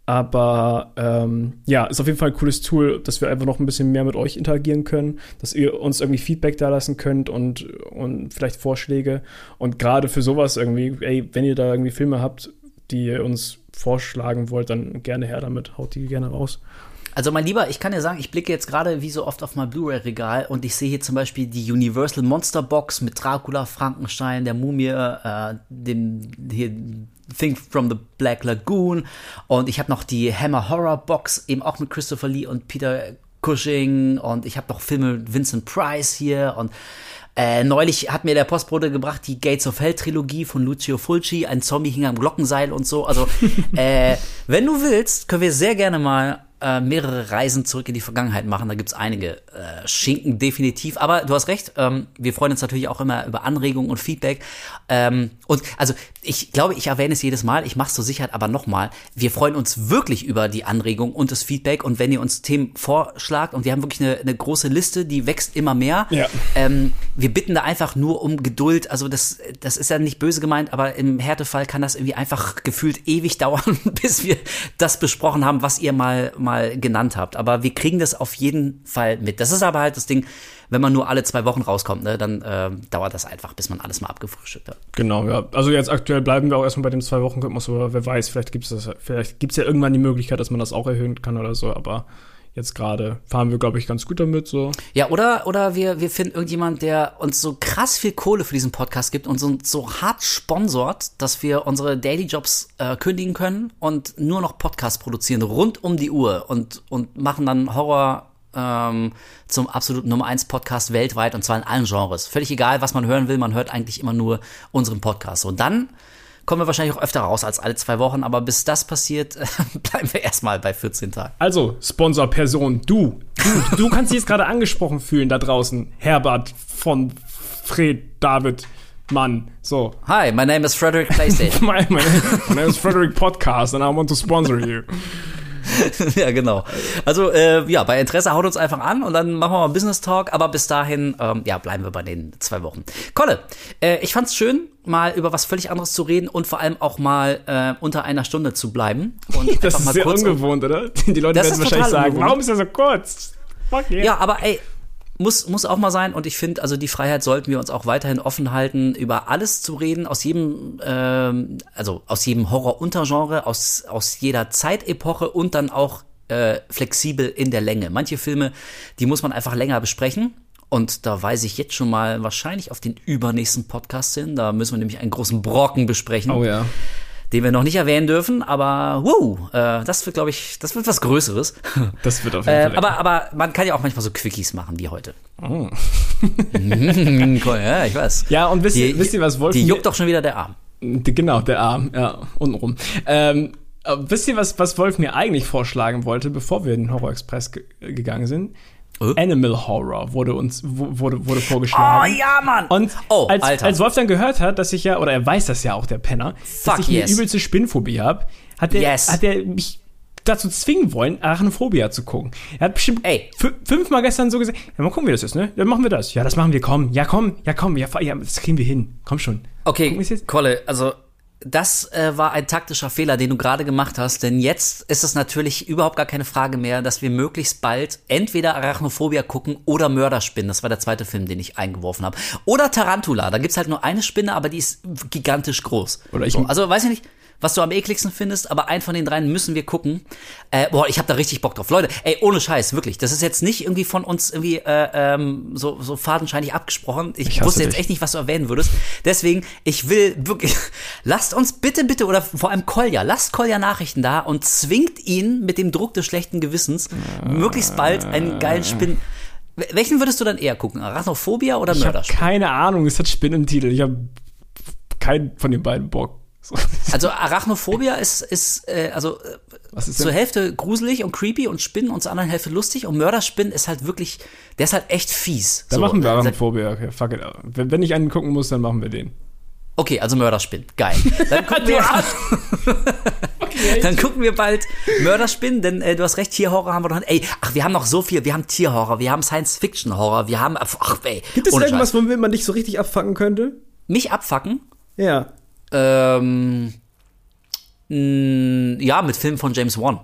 B: Aber ähm, ja, ist auf jeden Fall ein cooles Tool, dass wir einfach noch ein bisschen mehr mit euch interagieren können, dass ihr uns irgendwie Feedback da lassen könnt und, und vielleicht Vorschläge. Und gerade für sowas irgendwie, ey, wenn ihr da irgendwie Filme habt, die ihr uns vorschlagen wollt, dann gerne her damit, haut die gerne raus.
A: Also mein Lieber, ich kann dir sagen, ich blicke jetzt gerade wie so oft auf mein Blu-ray-Regal und ich sehe hier zum Beispiel die Universal Monster Box mit Dracula, Frankenstein, der Mumie, äh, dem hier Think from the Black Lagoon. Und ich habe noch die Hammer Horror Box, eben auch mit Christopher Lee und Peter Cushing. Und ich habe noch Filme mit Vincent Price hier. Und äh, neulich hat mir der Postbote gebracht die Gates of Hell Trilogie von Lucio Fulci, ein Zombie hing am Glockenseil und so. Also, (laughs) äh, wenn du willst, können wir sehr gerne mal äh, mehrere Reisen zurück in die Vergangenheit machen. Da gibt's einige äh, Schinken definitiv. Aber du hast recht, ähm, wir freuen uns natürlich auch immer über Anregungen und Feedback. Ähm, und also ich glaube, ich erwähne es jedes Mal, ich mache es zur Sicherheit aber nochmal. Wir freuen uns wirklich über die Anregung und das Feedback. Und wenn ihr uns Themen vorschlagt, und wir haben wirklich eine, eine große Liste, die wächst immer mehr.
B: Ja.
A: Ähm, wir bitten da einfach nur um Geduld. Also das, das ist ja nicht böse gemeint, aber im Härtefall kann das irgendwie einfach gefühlt ewig (laughs) dauern, bis wir das besprochen haben, was ihr mal, mal genannt habt. Aber wir kriegen das auf jeden Fall mit. Das ist aber halt das Ding, wenn man nur alle zwei Wochen rauskommt, ne, dann äh, dauert das einfach, bis man alles mal abgefrühstückt hat.
B: Genau, ja. Also jetzt aktuell bleiben wir auch erstmal bei dem zwei Wochen Rhythmus, aber wer weiß, vielleicht gibt es vielleicht gibt's ja irgendwann die Möglichkeit, dass man das auch erhöhen kann oder so, aber jetzt gerade fahren wir, glaube ich, ganz gut damit. So.
A: Ja, oder, oder wir, wir finden irgendjemand, der uns so krass viel Kohle für diesen Podcast gibt und so, so hart sponsort, dass wir unsere Daily Jobs äh, kündigen können und nur noch Podcasts produzieren rund um die Uhr und, und machen dann Horror ähm, zum absoluten Nummer 1 Podcast weltweit und zwar in allen Genres. Völlig egal, was man hören will, man hört eigentlich immer nur unseren Podcast. Und dann kommen wir wahrscheinlich auch öfter raus als alle zwei Wochen, aber bis das passiert, (laughs) bleiben wir erstmal bei 14 Tagen.
B: Also, Sponsorperson, du. Du, du kannst dich jetzt gerade angesprochen fühlen da draußen. Herbert von Fred David Mann. So.
A: Hi, my name is Frederick PlayStation.
B: My, (laughs) my, my name is Frederick Podcast and I want to sponsor you. (laughs)
A: ja, genau. Also, äh, ja, bei Interesse haut uns einfach an und dann machen wir mal Business Talk, aber bis dahin, ähm, ja, bleiben wir bei den zwei Wochen. Kolle, äh, ich fand's schön, mal über was völlig anderes zu reden und vor allem auch mal äh, unter einer Stunde zu bleiben. Und (laughs)
B: Das
A: einfach
B: ist
A: mal
B: sehr
A: kurz
B: ungewohnt, oder? (laughs) Die Leute werden wahrscheinlich sagen,
A: ungewohnt.
B: warum ist er so kurz? Fuck yeah.
A: Ja, aber ey, muss, muss auch mal sein und ich finde, also die Freiheit sollten wir uns auch weiterhin offen halten, über alles zu reden, aus jedem, ähm, also aus jedem Horror-Untergenre, aus, aus jeder Zeitepoche und dann auch äh, flexibel in der Länge. Manche Filme, die muss man einfach länger besprechen. Und da weise ich jetzt schon mal wahrscheinlich auf den übernächsten Podcast hin. Da müssen wir nämlich einen großen Brocken besprechen
B: Oh ja.
A: Den wir noch nicht erwähnen dürfen, aber wow, äh, das wird, glaube ich, das wird was Größeres. (laughs)
B: Das wird auf jeden
A: Äh,
B: Fall.
A: aber, aber man kann ja auch manchmal so Quickies machen wie heute.
B: Oh. (laughs)
A: Ja, ich weiß.
B: ja, und wisst, ihr-
A: Die-
B: wisst ihr, was Wolf
A: Die juckt doch schon wieder der Arm.
B: Genau, der Arm, ja, untenrum. Ähm, wisst ihr, was, was Wolf mir eigentlich vorschlagen wollte, bevor wir in den Horror Express gegangen sind? Äh? Animal Horror wurde uns wurde, wurde vorgeschlagen.
A: Oh ja, Mann!
B: Und
A: oh,
B: als,
A: Alter.
B: als Wolf dann gehört hat, dass ich ja, oder er weiß das ja auch, der Penner,
A: Fuck
B: dass ich
A: yes.
B: eine übelste Spinnphobie habe, hat er
A: Yes.
B: hat er mich dazu zwingen wollen, Arachnophobia zu gucken. Er hat bestimmt
A: Ey.
B: fü- fünfmal gestern so gesagt, ja, mal gucken, wie das ist, ne? Dann machen wir das. Ja, das machen wir, komm. Ja, komm, ja, komm, ja, ja das kriegen wir hin. Komm schon.
A: Okay,
B: jetzt?
A: Kolle, also das äh, war ein taktischer Fehler, den du gerade gemacht hast, denn jetzt ist es natürlich überhaupt gar keine Frage mehr, dass wir möglichst bald entweder Arachnophobia gucken oder Mörderspinnen. Das war der zweite Film, den ich eingeworfen habe. Oder Tarantula. Da gibt's halt nur eine Spinne, aber die ist gigantisch groß.
B: Oder ich-
A: so, also weiß ich nicht, was du am ekligsten findest, aber einen von den dreien müssen wir gucken. Äh, boah, ich habe da richtig Bock drauf. Leute, ey, ohne Scheiß, wirklich. Das ist jetzt nicht irgendwie von uns irgendwie äh, ähm, so, so fadenscheinig abgesprochen. Ich,
B: Ich
A: wusste jetzt
B: dich.
A: echt nicht, was du erwähnen würdest. Deswegen, ich will wirklich, (laughs) lasst uns bitte, bitte, oder vor allem Kolja, lasst Kolja Nachrichten da und zwingt ihn mit dem Druck des schlechten Gewissens möglichst bald einen geilen Spinn. Wel- Welchen würdest du dann eher gucken? Arachnophobia oder
B: Ich habe keine Ahnung, es hat Spinnen im Titel. Ich habe keinen von den beiden Bock. So. (laughs)
A: Also Arachnophobia ist, ist äh, also äh,
B: ist
A: zur? Hälfte gruselig und creepy und Spinnen und zur anderen Hälfte lustig und Mörderspinnen ist halt wirklich, der ist halt echt fies.
B: Dann
A: So,
B: machen wir
A: äh,
B: Arachnophobia. Okay, fuck it. Wenn, wenn ich einen gucken muss, dann machen wir den.
A: Okay, also Mörderspinnen. Geil. Dann (laughs) gucken, wir, (laughs) dann gucken wir bald Mörderspinnen, denn äh, du hast recht, Tierhorror haben wir noch. Ey, ach, wir haben noch so viel. Wir haben Tierhorror, wir haben Science-Fiction-Horror, wir haben. Ach, ey.
B: Gibt es irgendwas, womit man dich so richtig abfacken könnte?
A: Mich abfacken?
B: Ja.
A: Ähm, mh, ja, mit Filmen von James Wan.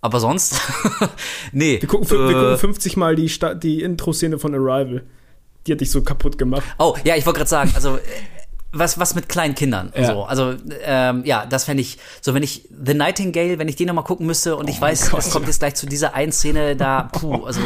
A: Aber sonst, (laughs) nee.
B: Wir gucken, fün- wir
A: äh,
B: gucken 50 Mal die, Sta- die Intro-Szene von Arrival. Die hat dich so kaputt gemacht.
A: Oh, ja, ich wollte gerade sagen, also äh, was, was mit kleinen Kindern.
B: Ja.
A: So, also ähm, ja, das fände ich, so wenn ich The Nightingale, wenn ich den nochmal gucken müsste und ich weiß,
B: Oh Gott.
A: es kommt jetzt gleich zu dieser einen Szene, da, (laughs) puh, also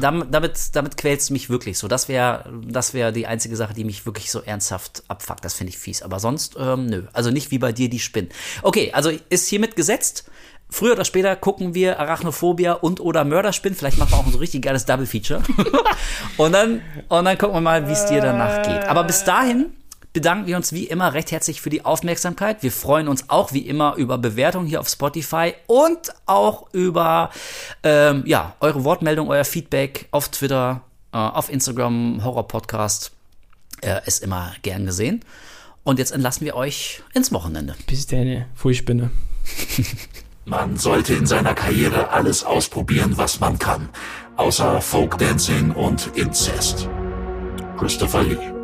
A: damit, damit, damit quälst du mich wirklich so. Das wäre das wäre die einzige Sache, die mich wirklich so ernsthaft abfuckt. Das finde ich fies. Aber sonst, ähm, nö. Also nicht wie bei dir die Spinnen. Okay, also ist hiermit gesetzt. Früher oder später gucken wir Arachnophobia und oder Mörderspinn. Vielleicht machen wir auch ein so richtig geiles Double Feature. (laughs) und dann, und dann gucken wir mal, wie es dir danach geht. Aber bis dahin bedanken wir uns wie immer recht herzlich für die Aufmerksamkeit. Wir freuen uns auch wie immer über Bewertungen hier auf Spotify und auch über ähm, ja, eure Wortmeldung, euer Feedback auf Twitter, äh, auf Instagram, Horror Podcast. Äh, ist immer gern gesehen. Und jetzt entlassen wir euch ins Wochenende.
B: Bis dann, Furchtspinne. (laughs)
G: Man sollte in seiner Karriere alles ausprobieren, was man kann, außer Folk Dancing und Inzest. Christopher Lee.